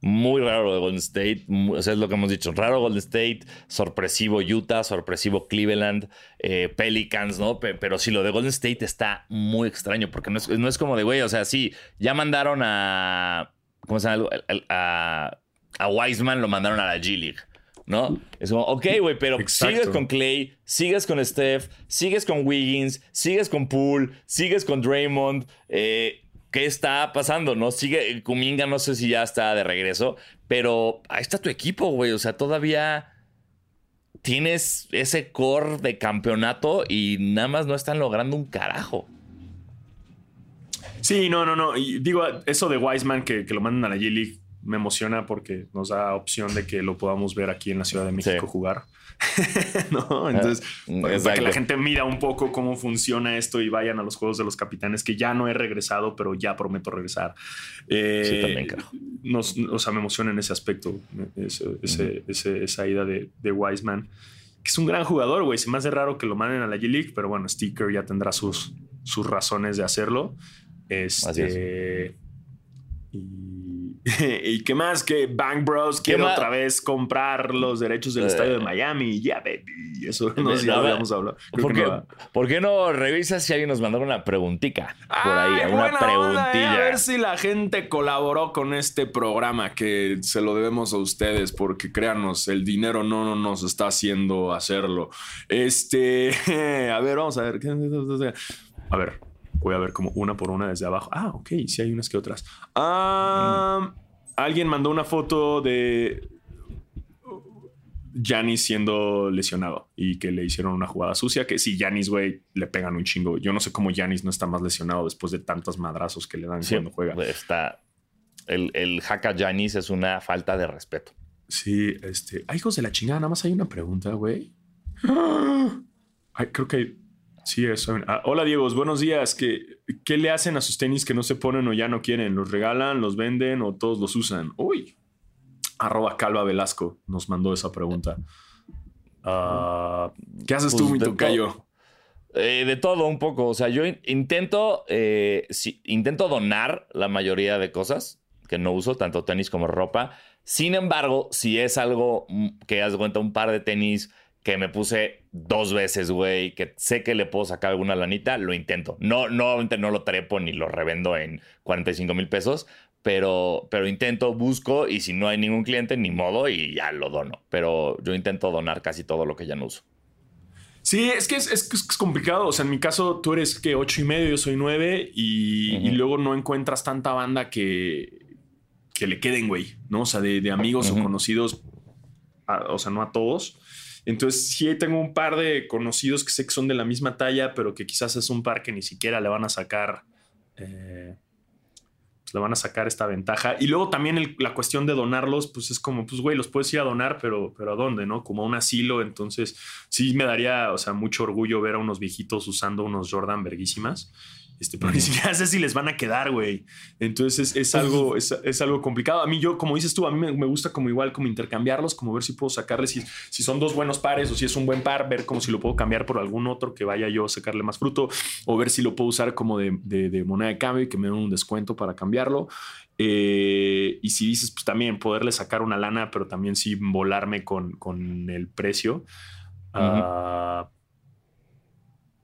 muy raro de Golden State. O sea, es lo que hemos dicho. Raro Golden State, sorpresivo Utah, sorpresivo Cleveland, eh, Pelicans, ¿no? Pero sí, lo de Golden State está muy extraño porque no es, como de, güey, o sea, sí, ya mandaron a. ¿Cómo se llama? A, a Wiseman lo mandaron a la G League. ¿no? Es como, ok, güey, pero sigues con Clay, sigues con Steph, sigues con Wiggins, sigues con Poole, sigues con Draymond, eh, qué está pasando, ¿no? Sigue, Kuminga no sé si ya está de regreso, pero ahí está tu equipo, güey. O sea, todavía tienes ese core de campeonato y nada más no están logrando un carajo. Sí, no, no, no. Y digo, eso de Wiseman que, que lo mandan a la G-League me emociona porque nos da opción de que lo podamos ver aquí en la Ciudad de México jugar. ¿no? Entonces, ah, para que la gente mira un poco cómo funciona esto y vayan a los Juegos de los Capitanes, que ya no he regresado, pero ya prometo regresar. Eh, también, nos, o sea, me emociona en ese aspecto, esa ida de, de Wiseman, que es un gran jugador, güey. Se me hace raro que lo manden a la G-League, pero bueno, Sticker ya tendrá sus, sus razones de hacerlo. Este, y y qué más que Bang Bros quiere otra vez comprar los derechos del estadio de eh. Miami. Ya, baby. Eso no sé ya habíamos hablado. ¿Por qué, no ¿Por qué, no revisas si alguien nos mandó una preguntica por ahí? una eh, preguntilla. a ver si la gente colaboró con este programa que se lo debemos a ustedes, porque créanos, el dinero no, nos está haciendo hacerlo. Este, a ver, vamos a ver. A ver, Voy a ver como una por una desde abajo. Ah, ok, sí hay unas que otras. Alguien mandó una foto de Janis siendo lesionado y que le hicieron una jugada sucia. Que sí, Janis, güey, le pegan un chingo. Yo no sé cómo Janis no está más lesionado después de tantos madrazos que le dan cuando juega. Está. El, el hack a Janis es una falta de respeto. Sí, este. Ay, hijos de la chingada, nada más hay una pregunta, güey. Creo que Sí, eso. Ah, hola, Diego, buenos días. ¿Qué, ¿Qué le hacen a sus tenis que no se ponen o ya no quieren? ¿Los regalan, los venden o todos los usan? Uy. Arroba Calva Velasco nos mandó esa pregunta. Ah, ¿Qué haces tú, pues mi tocayo? Eh, de todo un poco. O sea, yo intento, eh, intento donar la mayoría de cosas que no uso, tanto tenis como ropa. Sin embargo, si es algo mm, que has cuenta, un par de tenis que me puse dos veces, güey, que sé que le puedo sacar alguna lanita, lo intento. No, no, no lo trepo ni lo revendo en 45 mil pesos, pero, pero intento, busco y si no hay ningún cliente, ni modo y ya lo dono. Pero yo intento donar casi todo lo que ya no uso. Sí, es que es, complicado. O sea, en mi caso, tú eres que ocho y medio, yo soy nueve y, luego no encuentras tanta banda que, que le queden, güey, ¿no? O sea, de, amigos o conocidos, o sea, no a todos entonces, sí tengo un par de conocidos que sé que son de la misma talla, pero que quizás es un par que ni siquiera le van a sacar. Eh, pues le van a sacar esta ventaja. Y luego también la cuestión de donarlos, pues es como, pues güey, los puedes ir a donar, pero, pero ¿a dónde, no? Como a un asilo. Entonces, sí me daría, o sea, mucho orgullo ver a unos viejitos usando unos Jordan verguísimas. Este, pero ni siquiera sé si les van a quedar, güey. Entonces es, algo, es, algo complicado. A mí, yo, como dices tú, a mí me, gusta como igual, como intercambiarlos, como ver si puedo sacarles, si, si son dos buenos pares o si es un buen par, ver como si lo puedo cambiar por algún otro que vaya yo a sacarle más fruto, o ver si lo puedo usar como de, de, moneda de cambio y que me den un descuento para cambiarlo. Eh, y si dices, pues también poderle sacar una lana, pero también sí volarme con, con el precio.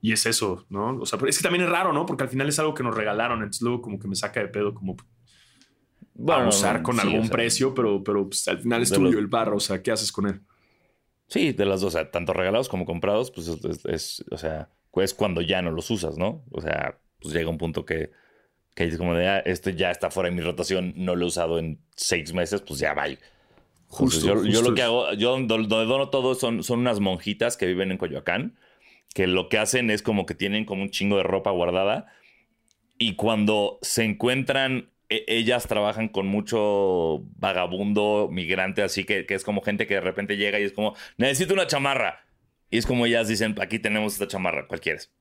Y es eso, ¿no? O sea, es que también es raro, ¿no? Porque al final es algo que nos regalaron, entonces luego como que me saca de pedo como bueno, usar con algún precio, pero, pero pues, al final es tuyo el barro, o sea, ¿qué haces con él? Sí, de las dos, o sea, tanto regalados como comprados, pues es, o sea, es cuando ya no los usas, ¿no? O sea, pues llega un punto que, que es como de, ah, este ya está fuera de mi rotación, no lo he usado en seis meses, pues ya vaya. Justo, yo, lo que hago, yo donde dono todo son, son unas monjitas que viven en Coyoacán, que lo que hacen es como que tienen como un chingo de ropa guardada y cuando se encuentran e, ellas trabajan con mucho vagabundo, migrante, así que, que, es como gente que de repente llega y es como, necesito una chamarra. Y es como ellas dicen, aquí tenemos esta chamarra, ¿cuál quieres?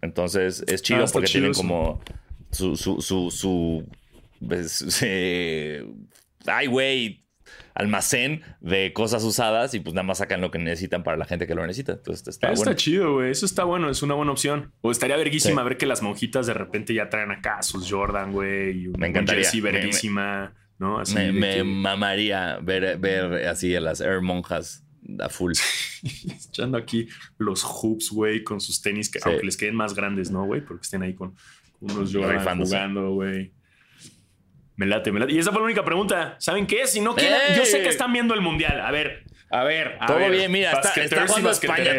Entonces es chido ah, porque tienen como su, su, su, su, pues, ay, güey, almacén de cosas usadas y pues nada más sacan lo que necesitan para la gente que lo necesita. Entonces está, está chido, güey. Eso está bueno, es una buena opción. O estaría verguísima ver que las monjitas de repente ya traen acá sus Jordan, güey. Me encantaría. Sí, verguísima, ¿no? Así me, mamaría ver, ver así a las Air Monjas a full. Echando aquí los hoops, güey, con sus tenis, que aunque les queden más grandes, ¿no, güey? Porque estén ahí con unos Jordan jugando, güey. Me late, me late. Y esa fue la única pregunta. ¿Saben qué? Si no quieren, yo sé que están viendo el mundial. A ver, a ver. Todo bien, mira, está, está jugando España.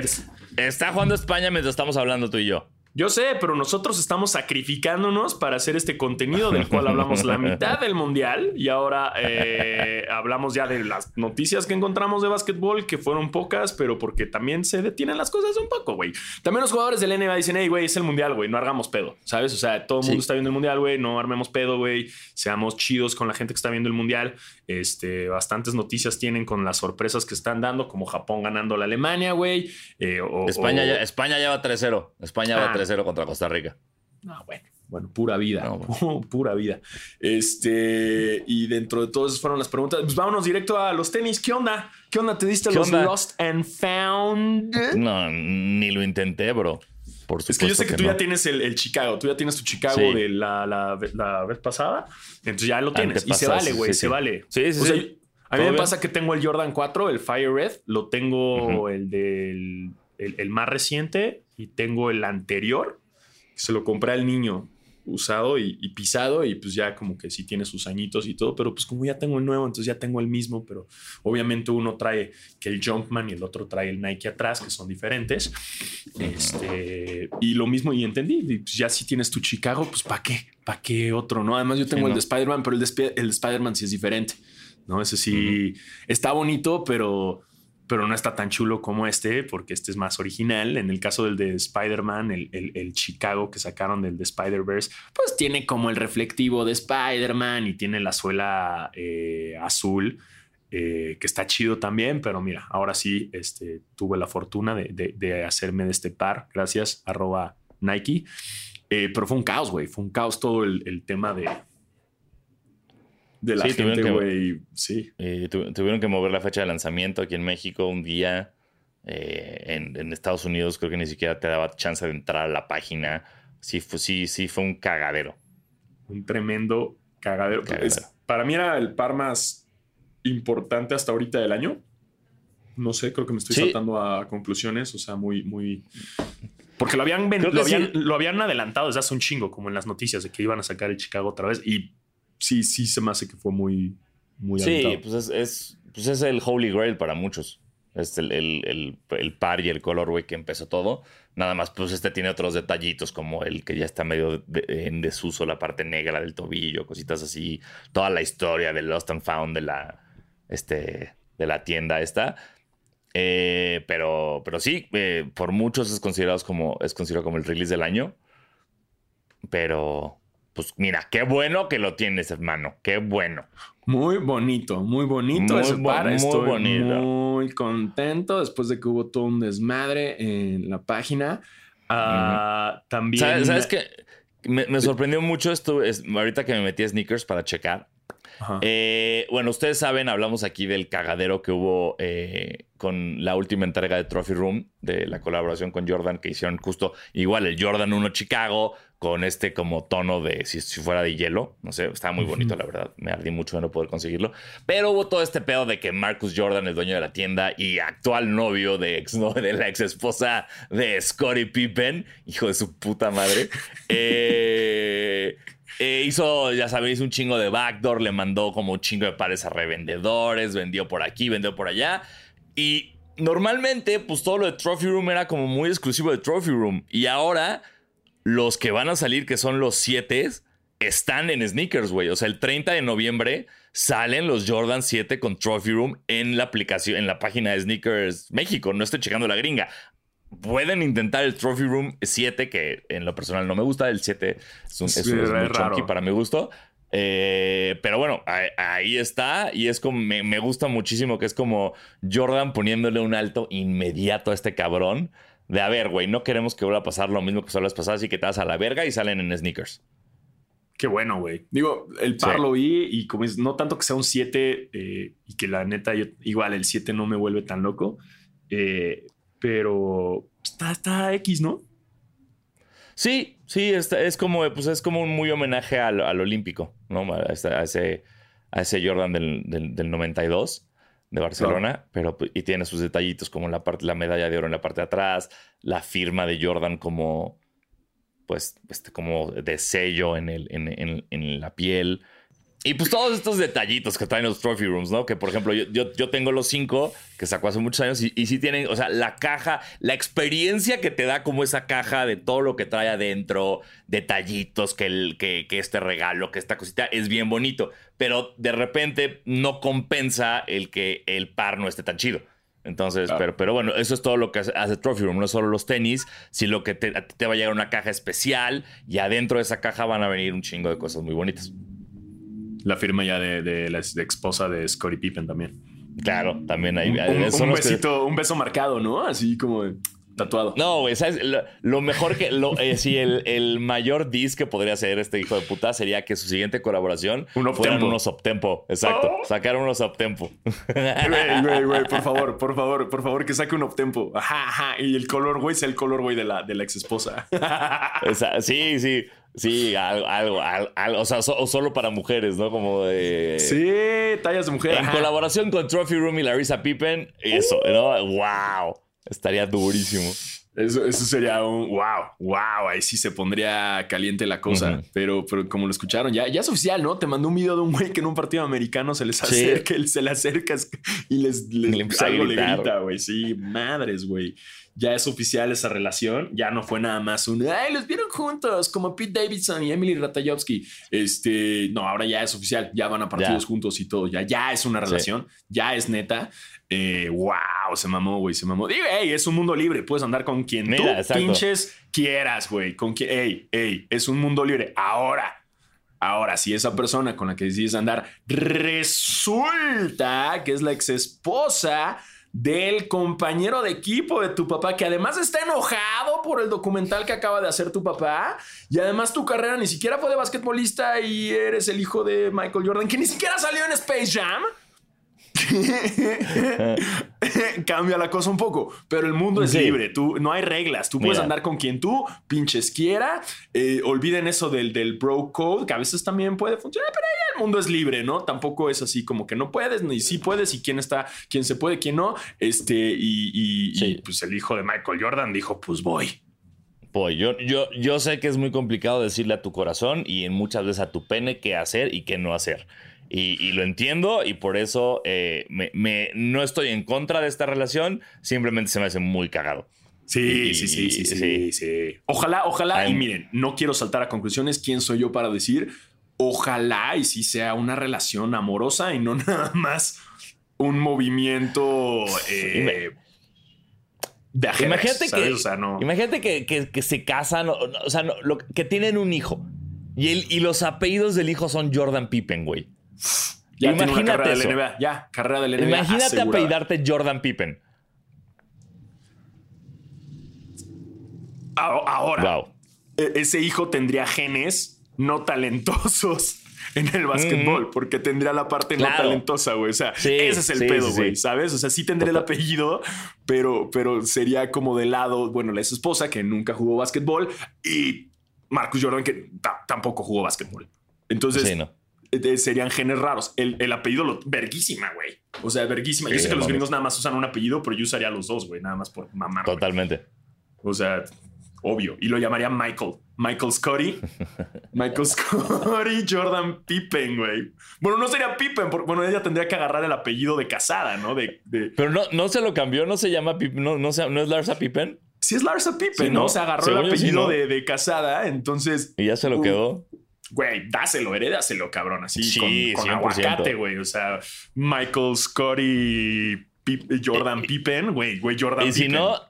Está jugando España mientras estamos hablando tú y yo. Yo sé, pero nosotros estamos sacrificándonos para hacer este contenido del cual hablamos la mitad del mundial y ahora eh, hablamos ya de las noticias que encontramos de básquetbol, que fueron pocas, pero porque también se detienen las cosas un poco, güey. También los jugadores del NBA dicen, hey, güey, es el mundial, güey, no hagamos pedo, ¿sabes? O sea, todo el mundo está viendo el mundial, güey, no armemos pedo, güey, seamos chidos con la gente que está viendo el mundial. Este, bastantes noticias tienen con las sorpresas que están dando, como Japón ganando la Alemania, güey. Eh, España, España ya va 3-0. España ah, va 3-0. 3-0 contra Costa Rica. No, bueno, bueno, pura vida, no, bueno. pura vida. Este, y dentro de todas fueron las preguntas. Pues vámonos directo a los tenis. ¿Qué onda? ¿Qué onda? ¿Te diste los? Lost and Found? No, ni lo intenté, bro. Por es que yo sé que, tú ya tienes el, Chicago, tú ya tienes tu Chicago sí. de la, la, vez pasada, entonces ya lo tienes. Y se vale, güey, sí, se vale. Sí, sí, o A mí me pasa que tengo el Jordan 4, el Fire Red, lo tengo el del el, más reciente y tengo el anterior se lo compré al niño usado y, pisado y pues ya como que sí tiene sus añitos y todo, pero pues como ya tengo el nuevo, entonces ya tengo el mismo, pero obviamente uno trae que el Jumpman y el otro trae el Nike atrás, que son diferentes. Este, y lo mismo, y entendí, pues ya si tienes tu Chicago, pues ¿para qué? ¿Para qué otro? No, además yo tengo el de Spider-Man, pero el de, el Spider-Man sí es diferente, ¿no? Ese sí está bonito, pero pero no está tan chulo como este, porque este es más original. En el caso del de Spider-Man, el, Chicago que sacaron del de Spider-Verse, pues tiene como el reflectivo de Spider-Man y tiene la suela eh, azul, eh, que está chido también, pero mira, ahora sí este, tuve la fortuna de, hacerme de este par, gracias, arroba Nike. Eh, pero fue un caos, güey, fue un caos todo el tema de, de la gente, güey. Sí. tuvieron que mover la fecha de lanzamiento aquí en México un día. Eh, en, Estados Unidos creo que ni siquiera te daba chance de entrar a la página. Sí, fue, sí, sí, fue un cagadero. Un tremendo cagadero. para mí era el par más importante hasta ahorita del año. No sé, creo que me estoy saltando a conclusiones. O sea, muy, muy. Porque lo habían, lo habían, lo habían adelantado desde hace un chingo, como en las noticias de que iban a sacar el Chicago otra vez. Y sí, sí se me hace que fue muy, muy Sí, pues es, pues es el Holy Grail para muchos. Es el, el, el, par y el colorway que empezó todo. Nada más, pues este tiene otros detallitos como el que ya está medio en desuso, la parte negra del tobillo, cositas así. Toda la historia del Lost and Found de la, este, de la tienda esta. Eh, pero, pero sí, eh, por muchos es considerado como, es considerado como el release del año. Pero, pues mira, qué bueno que lo tienes, hermano. Qué bueno. Muy bonito, muy bonito muy, ese par. Muy Estoy bonito. Muy contento después de que hubo todo un desmadre en la página. Ah, también. ¿Sabes, qué? Me, sorprendió mucho esto. Es, ahorita que me metí a sneakers para checar. Eh, bueno, ustedes saben, hablamos aquí del cagadero que hubo eh, con la última entrega de Trophy Room, de la colaboración con Jordan, que hicieron justo igual el Jordan 1 Chicago, con este como tono de si, fuera de hielo. No sé, estaba muy bonito, la verdad. Me ardí mucho de no poder conseguirlo. Pero hubo todo este pedo de que Marcus Jordan, el dueño de la tienda y actual novio de, ex, de la ex esposa de Scottie Pippen, hijo de su puta madre, eh, eh, hizo, ya sabéis, un chingo de backdoor, le mandó como un chingo de pares a revendedores, vendió por aquí, vendió por allá. Y normalmente, pues todo lo de Trophy Room era como muy exclusivo de Trophy Room. Y ahora, los que van a salir, que son los 7, están en sneakers, güey. O sea, el 30 de noviembre salen los Jordan 7 con Trophy Room en la aplicación, en la página de Sneakers México. No estoy checando la gringa. Pueden intentar el Trophy Room 7, que en lo personal no me gusta. El 7 es un, es, muy para mi gusto. Eh, pero bueno, ahí, está. Y es como, me, gusta muchísimo que es como Jordan poniéndole un alto inmediato a este cabrón. De a ver, güey, no queremos que vuelva a pasar lo mismo que pasó las pasadas y que te vas a la verga y salen en sneakers. Qué bueno, güey. Digo, el par lo vi y como es, no tanto que sea un 7 eh, y que la neta, igual el 7 no me vuelve tan loco, eh, pero está, está X, ¿no? Sí, sí, es, como, pues es como un muy homenaje al, olímpico, ¿no? A ese, a ese Jordan del, del, 92 de Barcelona, pero y tiene sus detallitos como la parte, la medalla de oro en la parte de atrás, la firma de Jordan como, pues, este, como de sello en, el, en, en la piel. Y pues todos estos detallitos que traen los trophy rooms, ¿no? Que por ejemplo, yo, yo, tengo los cinco que sacó hace muchos años y, y, sí tienen, o sea, la caja, la experiencia que te da como esa caja de todo lo que trae adentro, detallitos, que, el, que, que este regalo, que esta cosita es bien bonito, pero de repente no compensa el que el par no esté tan chido. Entonces, pero, pero bueno, eso es todo lo que hace Trophy Room, no solo los tenis, sino que te, te va a llegar una caja especial y adentro de esa caja van a venir un chingo de cosas muy bonitas. La firma ya de, la esposa de Scottie Pippen también. Claro, también hay. Un, besito, un beso marcado, ¿no? Así como tatuado. No, güey, ¿sabes? Lo, mejor que. Lo, eh, sí, el, mayor dis que podría hacer este hijo de puta sería que su siguiente colaboración un fueran unos optempo. Exacto. Oh. Sacar unos optempo. Güey, güey, güey, por favor, por favor, por favor, que saque un optempo. Ajá, ajá. Y el color, güey, sea el color, güey, de la, de la ex esposa. sí, sí. Sí, algo, algo, o sea, o solo para mujeres, ¿no? Como de. Sí, tallas de mujer. En colaboración con Trophy Room y Larissa Pippen, eso, ¿no? ¡Wow! Estaría durísimo. Eso, eso, sería un wow, wow, ahí sí se pondría caliente la cosa. pero, pero como lo escucharon, ya, ya es oficial, ¿no? Te mandó un video de un güey que en un partido americano se les acerca, se le acerca y les, les algo le grita, güey. Sí, madres, güey ya es oficial esa relación, ya no fue nada más un, ay, los vieron juntos, como Pete Davidson y Emily Ratajkowski. Este, no, ahora ya es oficial, ya van a partidos juntos y todo, ya, ya es una relación, ya es neta. Eh, wow, se mamó, güey, se mamó. Digo, hey, es un mundo libre, puedes andar con quien tú pinches quieras, güey, con quien, hey, hey, es un mundo libre. Ahora, Ahora, si esa persona con la que decides andar resulta que es la ex esposa del compañero de equipo de tu papá, que además está enojado por el documental que acaba de hacer tu papá, y además tu carrera ni siquiera fue de basquetbolista y eres el hijo de Michael Jordan, que ni siquiera salió en Space Jam. Cambia la cosa un poco, pero el mundo es libre, tú, no hay reglas, tú puedes andar con quien tú pinches quiera, eh, olviden eso del, del bro code, que a veces también puede funcionar, pero el mundo es libre, ¿no? Tampoco es así como que no puedes, ni sí puedes, y quién está, quién se puede, quién no, este, y, pues el hijo de Michael Jordan dijo, pues voy. Voy, yo, yo, yo sé que es muy complicado decirle a tu corazón y en muchas veces a tu pene qué hacer y qué no hacer. Y, lo entiendo y por eso eh, me, no estoy en contra de esta relación, simplemente se me hace muy cagado. Sí, sí, sí, sí, sí, Ojalá, ojalá, y miren, no quiero saltar a conclusiones, ¿quién soy yo para decir? Ojalá y sí sea una relación amorosa y no nada más un movimiento eh, de imagínate que, imagínate que, se casan, o, sea, que tienen un hijo y, el, y los apellidos del hijo son Jordan Pippen, güey. Ya Imagínate carrera eso. de NBA. Ya, carrera del NBA. Imagínate apellidarte Jordan Pippen. Ahora, e-, ese hijo tendría genes no talentosos en el básquetbol, mm. porque tendría la parte no talentosa, güey. O sea, ese es el pedo, güey, ¿sabes? O sea, sí tendría el apellido, pero, pero sería como de lado, bueno, la esposa que nunca jugó básquetbol y Marcus Jordan que tampoco jugó básquetbol. Entonces, no. Eh, serían genes raros. El, apellido, lo, verguísima, güey. O sea, verguísima. yo sé que los gringos nada más usan un apellido, pero yo usaría los dos, güey, nada más por mamar. Totalmente. O sea, obvio. Y lo llamaría Michael. Michael Scotty. Michael Scotty, Jordan Pippen, güey. Bueno, no sería Pippen, porque bueno, ella tendría que agarrar el apellido de casada, ¿no? De, Pero no, no se lo cambió, no se llama Pippen, no, no, no es Larsa Pippen. Sí es Larsa Pippen, ¿no? Se agarró el apellido de, casada, entonces. Y ya se lo quedó. Güey, dáselo, herédaselo, cabrón. Así con, aguacate, güey. O sea, Michael Scotty, Jordan Pippen, güey, güey, Jordan y Pippen. Y si no.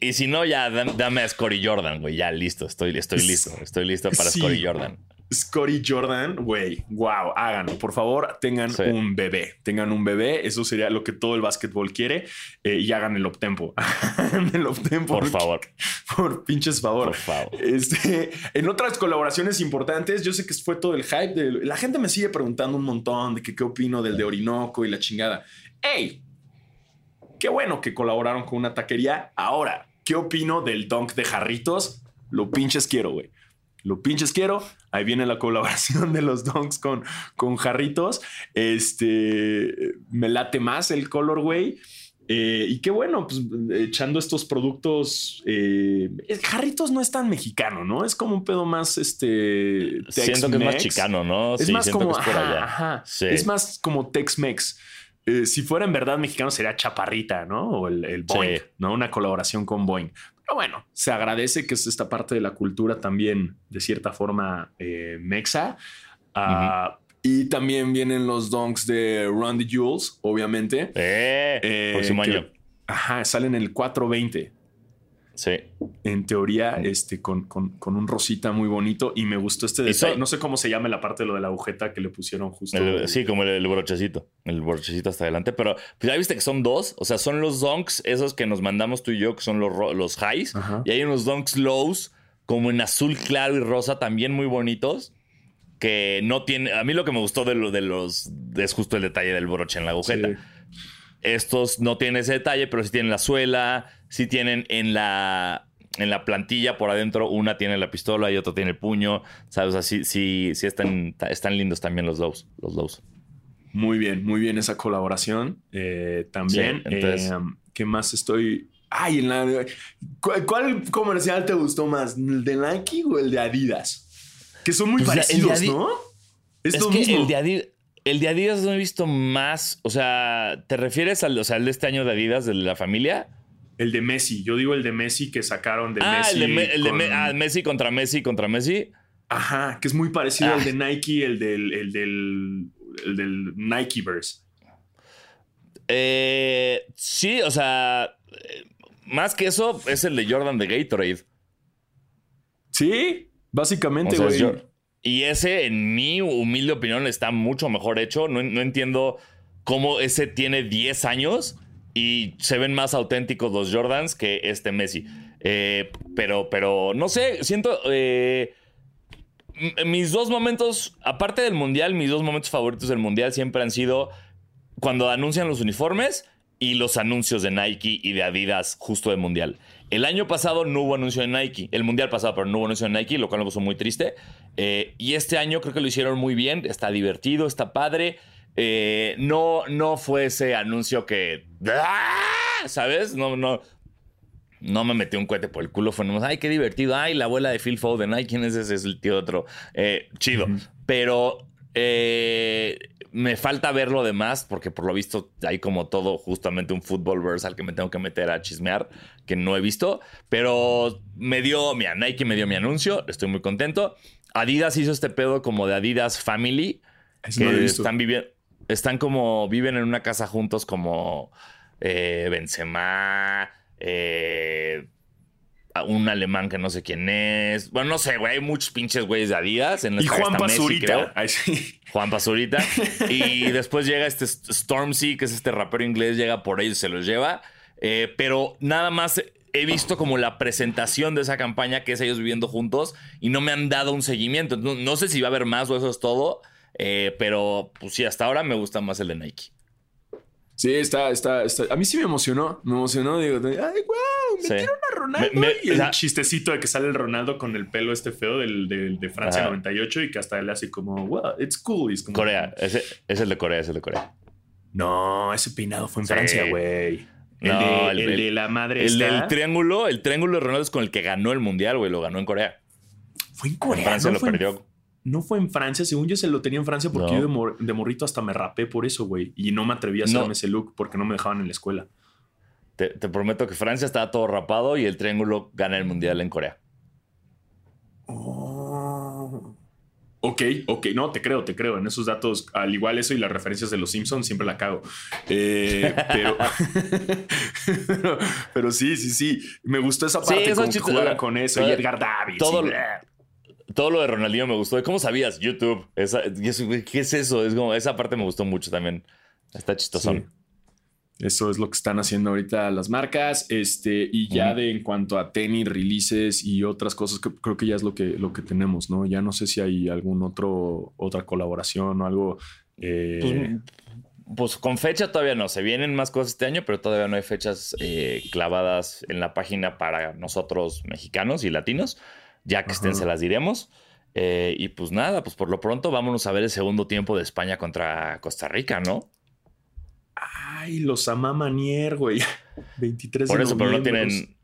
Y si no, ya dame a Scotty Jordan, güey. Ya listo, estoy, estoy listo. Estoy listo para Scotty Jordan. Scotty Jordan, güey, wow, háganlo. Por favor, tengan un bebé. Tengan un bebé. Eso sería lo que todo el básquetbol quiere. Eh, y hagan el optempo. el optempo. Por favor. Por pinches favor. Por favor. Este, en otras colaboraciones importantes, yo sé que fue todo el hype. De, la gente me sigue preguntando un montón de que, qué opino del de Orinoco y la chingada. ¡Ey! Qué bueno que colaboraron con una taquería. Ahora, ¿qué opino del dunk de jarritos? Lo pinches quiero, güey. Lo pinches quiero. Ahí viene la colaboración de los donks con, con jarritos. Este me late más el color, güey. Eh, y qué bueno, pues echando estos productos. Eh, jarritos no es tan mexicano, ¿no? Es como un pedo más este. Siento que es más chicano, ¿no? Es más como. Es, más como Tex-Mex. Eh, si fuera en verdad mexicano sería Chaparrita, ¿no? O el, el Boeing, ¿no? Una colaboración con Boeing. Pero bueno, se agradece que es esta parte de la cultura también, de cierta forma, eh, mexa. Ah, y también vienen los donks de Randy Jules, obviamente. Eh, eh próximo año. Ajá, salen el 420. Sí. En teoría, este, con, un rosita muy bonito. Y me gustó este detalle. No sé cómo se llama la parte de lo de la agujeta que le pusieron justo. sí, como el, brochecito. El brochecito hasta adelante. Pero pues, ya viste que son dos. O sea, son los donks, esos que nos mandamos tú y yo, que son los, los highs. Y hay unos donks lows, como en azul claro y rosa, también muy bonitos. Que no tiene. A mí lo que me gustó de, lo, de los. Es justo el detalle del broche en la agujeta. Estos no tienen ese detalle, pero sí tienen la suela si tienen en la, en la plantilla por adentro, una tiene la pistola y otra tiene el puño. ¿Sabes? Así sí, sí están, están lindos también los lows. Los Muy bien, muy bien esa colaboración. Eh, también, eh, ¿qué más estoy? Ay, en la, ¿cuál, comercial te gustó más? ¿El de Nike o el de Adidas? Que son muy pues parecidos, ¿no? Es, que el de Adidas. El de Adidas no he visto más. O sea, ¿te refieres al, o sea, al de este año de Adidas, de la familia? El de Messi. Yo digo el de Messi que sacaron de ah, Messi. El de, el de ah, Messi contra Messi contra Messi. Ajá, que es muy parecido al ah. de Nike, el del, el del, el del Nikeverse. Eh, sí, o sea, eh, más que eso es el de Jordan de Gatorade. Sí, básicamente, güey. y ese, en mi humilde opinión, está mucho mejor hecho. No, no entiendo cómo ese tiene 10 años y se ven más auténticos los Jordans que este Messi. Eh, pero, pero, no sé, siento... Eh, mis dos momentos, aparte del Mundial, mis dos momentos favoritos del Mundial siempre han sido cuando anuncian los uniformes y los anuncios de Nike y de Adidas justo del Mundial. El año pasado no hubo anuncio de Nike, el Mundial pasado, pero no hubo anuncio de Nike, lo cual me puso muy triste. Eh, y este año creo que lo hicieron muy bien, está divertido, está padre. Eh, no, no fue ese anuncio que. ¡ah! ¿Sabes? No, no. No me metí un cohete por el culo. Fue nomás, ay, qué divertido. Ay, la abuela de Phil Foden. Ay, ¿quién es ese? Es el tío otro. Eh, chido. Pero eh, me falta ver lo demás, porque por lo visto hay como todo justamente un fútbol verse al que me tengo que meter a chismear, que no he visto. Pero me dio, mira, Nike me dio mi anuncio. Estoy muy contento. Adidas hizo este pedo como de Adidas Family. que están viviendo están como, viven en una casa juntos como eh, Benzema, eh, un alemán que no sé quién es. Bueno, no sé, güey, hay muchos pinches güeyes de Adidas. En y Juan Pazurita. Juan Pazurita. y después llega este Stormzy, que es este rapero inglés, llega por ellos, se los lleva. Eh, pero nada más he visto como la presentación de esa campaña que es ellos viviendo juntos y no me han dado un seguimiento. no sé si va a haber más o eso es todo. Eh, pero, pues sí, hasta ahora me gusta más el de Nike. Sí, está, está, está. A mí sí me emocionó. Me emocionó. Digo, ay, wow, metieron a Ronaldo. y el chistecito de que sale el Ronaldo con el pelo este feo del, de Francia 98 y que hasta él hace como, wow, it's cool. Corea. Ese, es el de Corea, es el de Corea. No, ese peinado fue en Francia, güey. El, de, el, de, la madre. El del triángulo, el triángulo de Ronaldo es con el que ganó el mundial, güey. Lo ganó en Corea. Fue en Corea. Francia no lo fue en- perdió. No fue en Francia, según yo se lo tenía en Francia porque No. yo de, mor- de morrito hasta me rapé por eso, güey. Y no me atreví a No. hacerme ese look porque no me dejaban en la escuela. Te, te prometo que Francia estaba todo rapado y el triángulo gana el mundial en Corea. Oh. Ok, ok, no, te creo, te creo. En esos datos, al igual eso y las referencias de los Simpsons, siempre la cago. Eh, pero, pero, pero sí, sí, sí. Me gustó esa Sí, parte, esos como que eh, con eso. todo- y Edgar Davis. todo- y. Todo lo de Ronaldinho me gustó. ¿Cómo sabías? YouTube. Esa- ¿Qué es eso? Es como, esa parte me gustó mucho también. Está chistosón. Sí. Eso es lo que están haciendo ahorita las marcas. Este, y ya de en cuanto a tenis, releases y otras cosas, que- creo que ya es lo que, lo que tenemos, ¿no? Ya no sé si hay algún otro, otra colaboración o algo. eh, Pues, pues con fecha todavía no. Se vienen más cosas este año, pero todavía no hay fechas eh, clavadas en la página para nosotros mexicanos y latinos. Ya que estén, se las diremos. Eh, y pues nada, pues por lo pronto vámonos a ver el segundo tiempo de España contra Costa Rica, ¿no? Ay, los Amamanier, güey. 23 Por de eso, pero no tienen.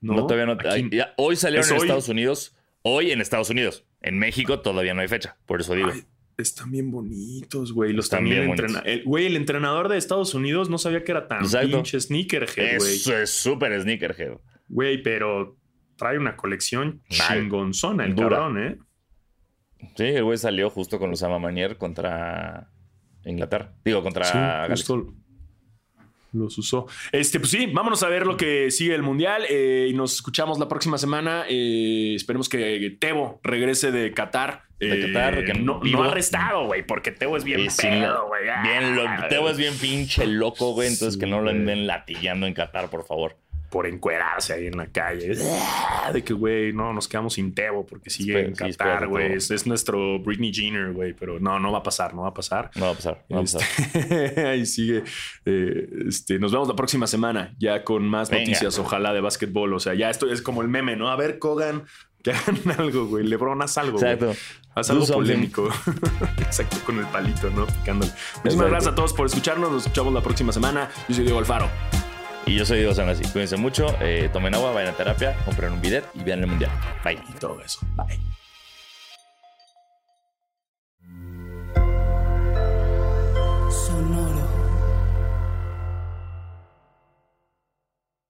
No, todavía no. Aquí- ay, ya, hoy salieron Es en hoy. Estados Unidos. Hoy en Estados Unidos. En México todavía no hay fecha. Por eso digo. Ay, están bien bonitos, güey. Los Están también entrena- el- Güey, el entrenador de Estados Unidos no sabía que era tan Exacto. pinche sneakerhead, güey. Eso es súper sneakerhead. Güey, pero trae una colección chingonzona el Dura. cabrón, ¿eh? Sí, el güey salió justo con los Amamanier contra Inglaterra. Digo, contra Sí, justo los usó. Este, pues sí, vámonos a ver lo que sigue el mundial eh, y nos escuchamos la próxima semana. Eh, esperemos que Tebo regrese de Qatar. De Eh, Qatar, que no, vivo. no arrestado, güey, porque Tebo es bien pedo, güey. Bien, lo, Ah, Teo es bien pinche loco, güey. Entonces Sí, que no lo anden latillando en Qatar, por favor. Por encuerarse ahí en la calle. Ah, De que, güey, no, nos quedamos sin Tebo porque sigue Espera- en Qatar, güey. Es, es nuestro Britney Jenner, güey, pero no, no va a pasar, no va a pasar. No va a pasar. No va a pasar. Este, ahí sigue. Eh, este, nos vemos la próxima semana, ya con más Venga. noticias, ojalá, de básquetbol. O sea, ya esto es como el meme, ¿no? A ver, Kogan, que hagan algo, güey. Lebron, haz algo. güey. Exacto. Haz algo polémico. Exacto, con el palito, ¿no? Picándole. Muchísimas gracias a todos por escucharnos. Nos escuchamos la próxima semana. Yo soy Diego Alfaro. Y yo soy Diego Sanasi. Cuídense mucho. eh, tomen agua, vayan a terapia, compren un bidet y vean el mundial. Bye. Y todo eso. Bye.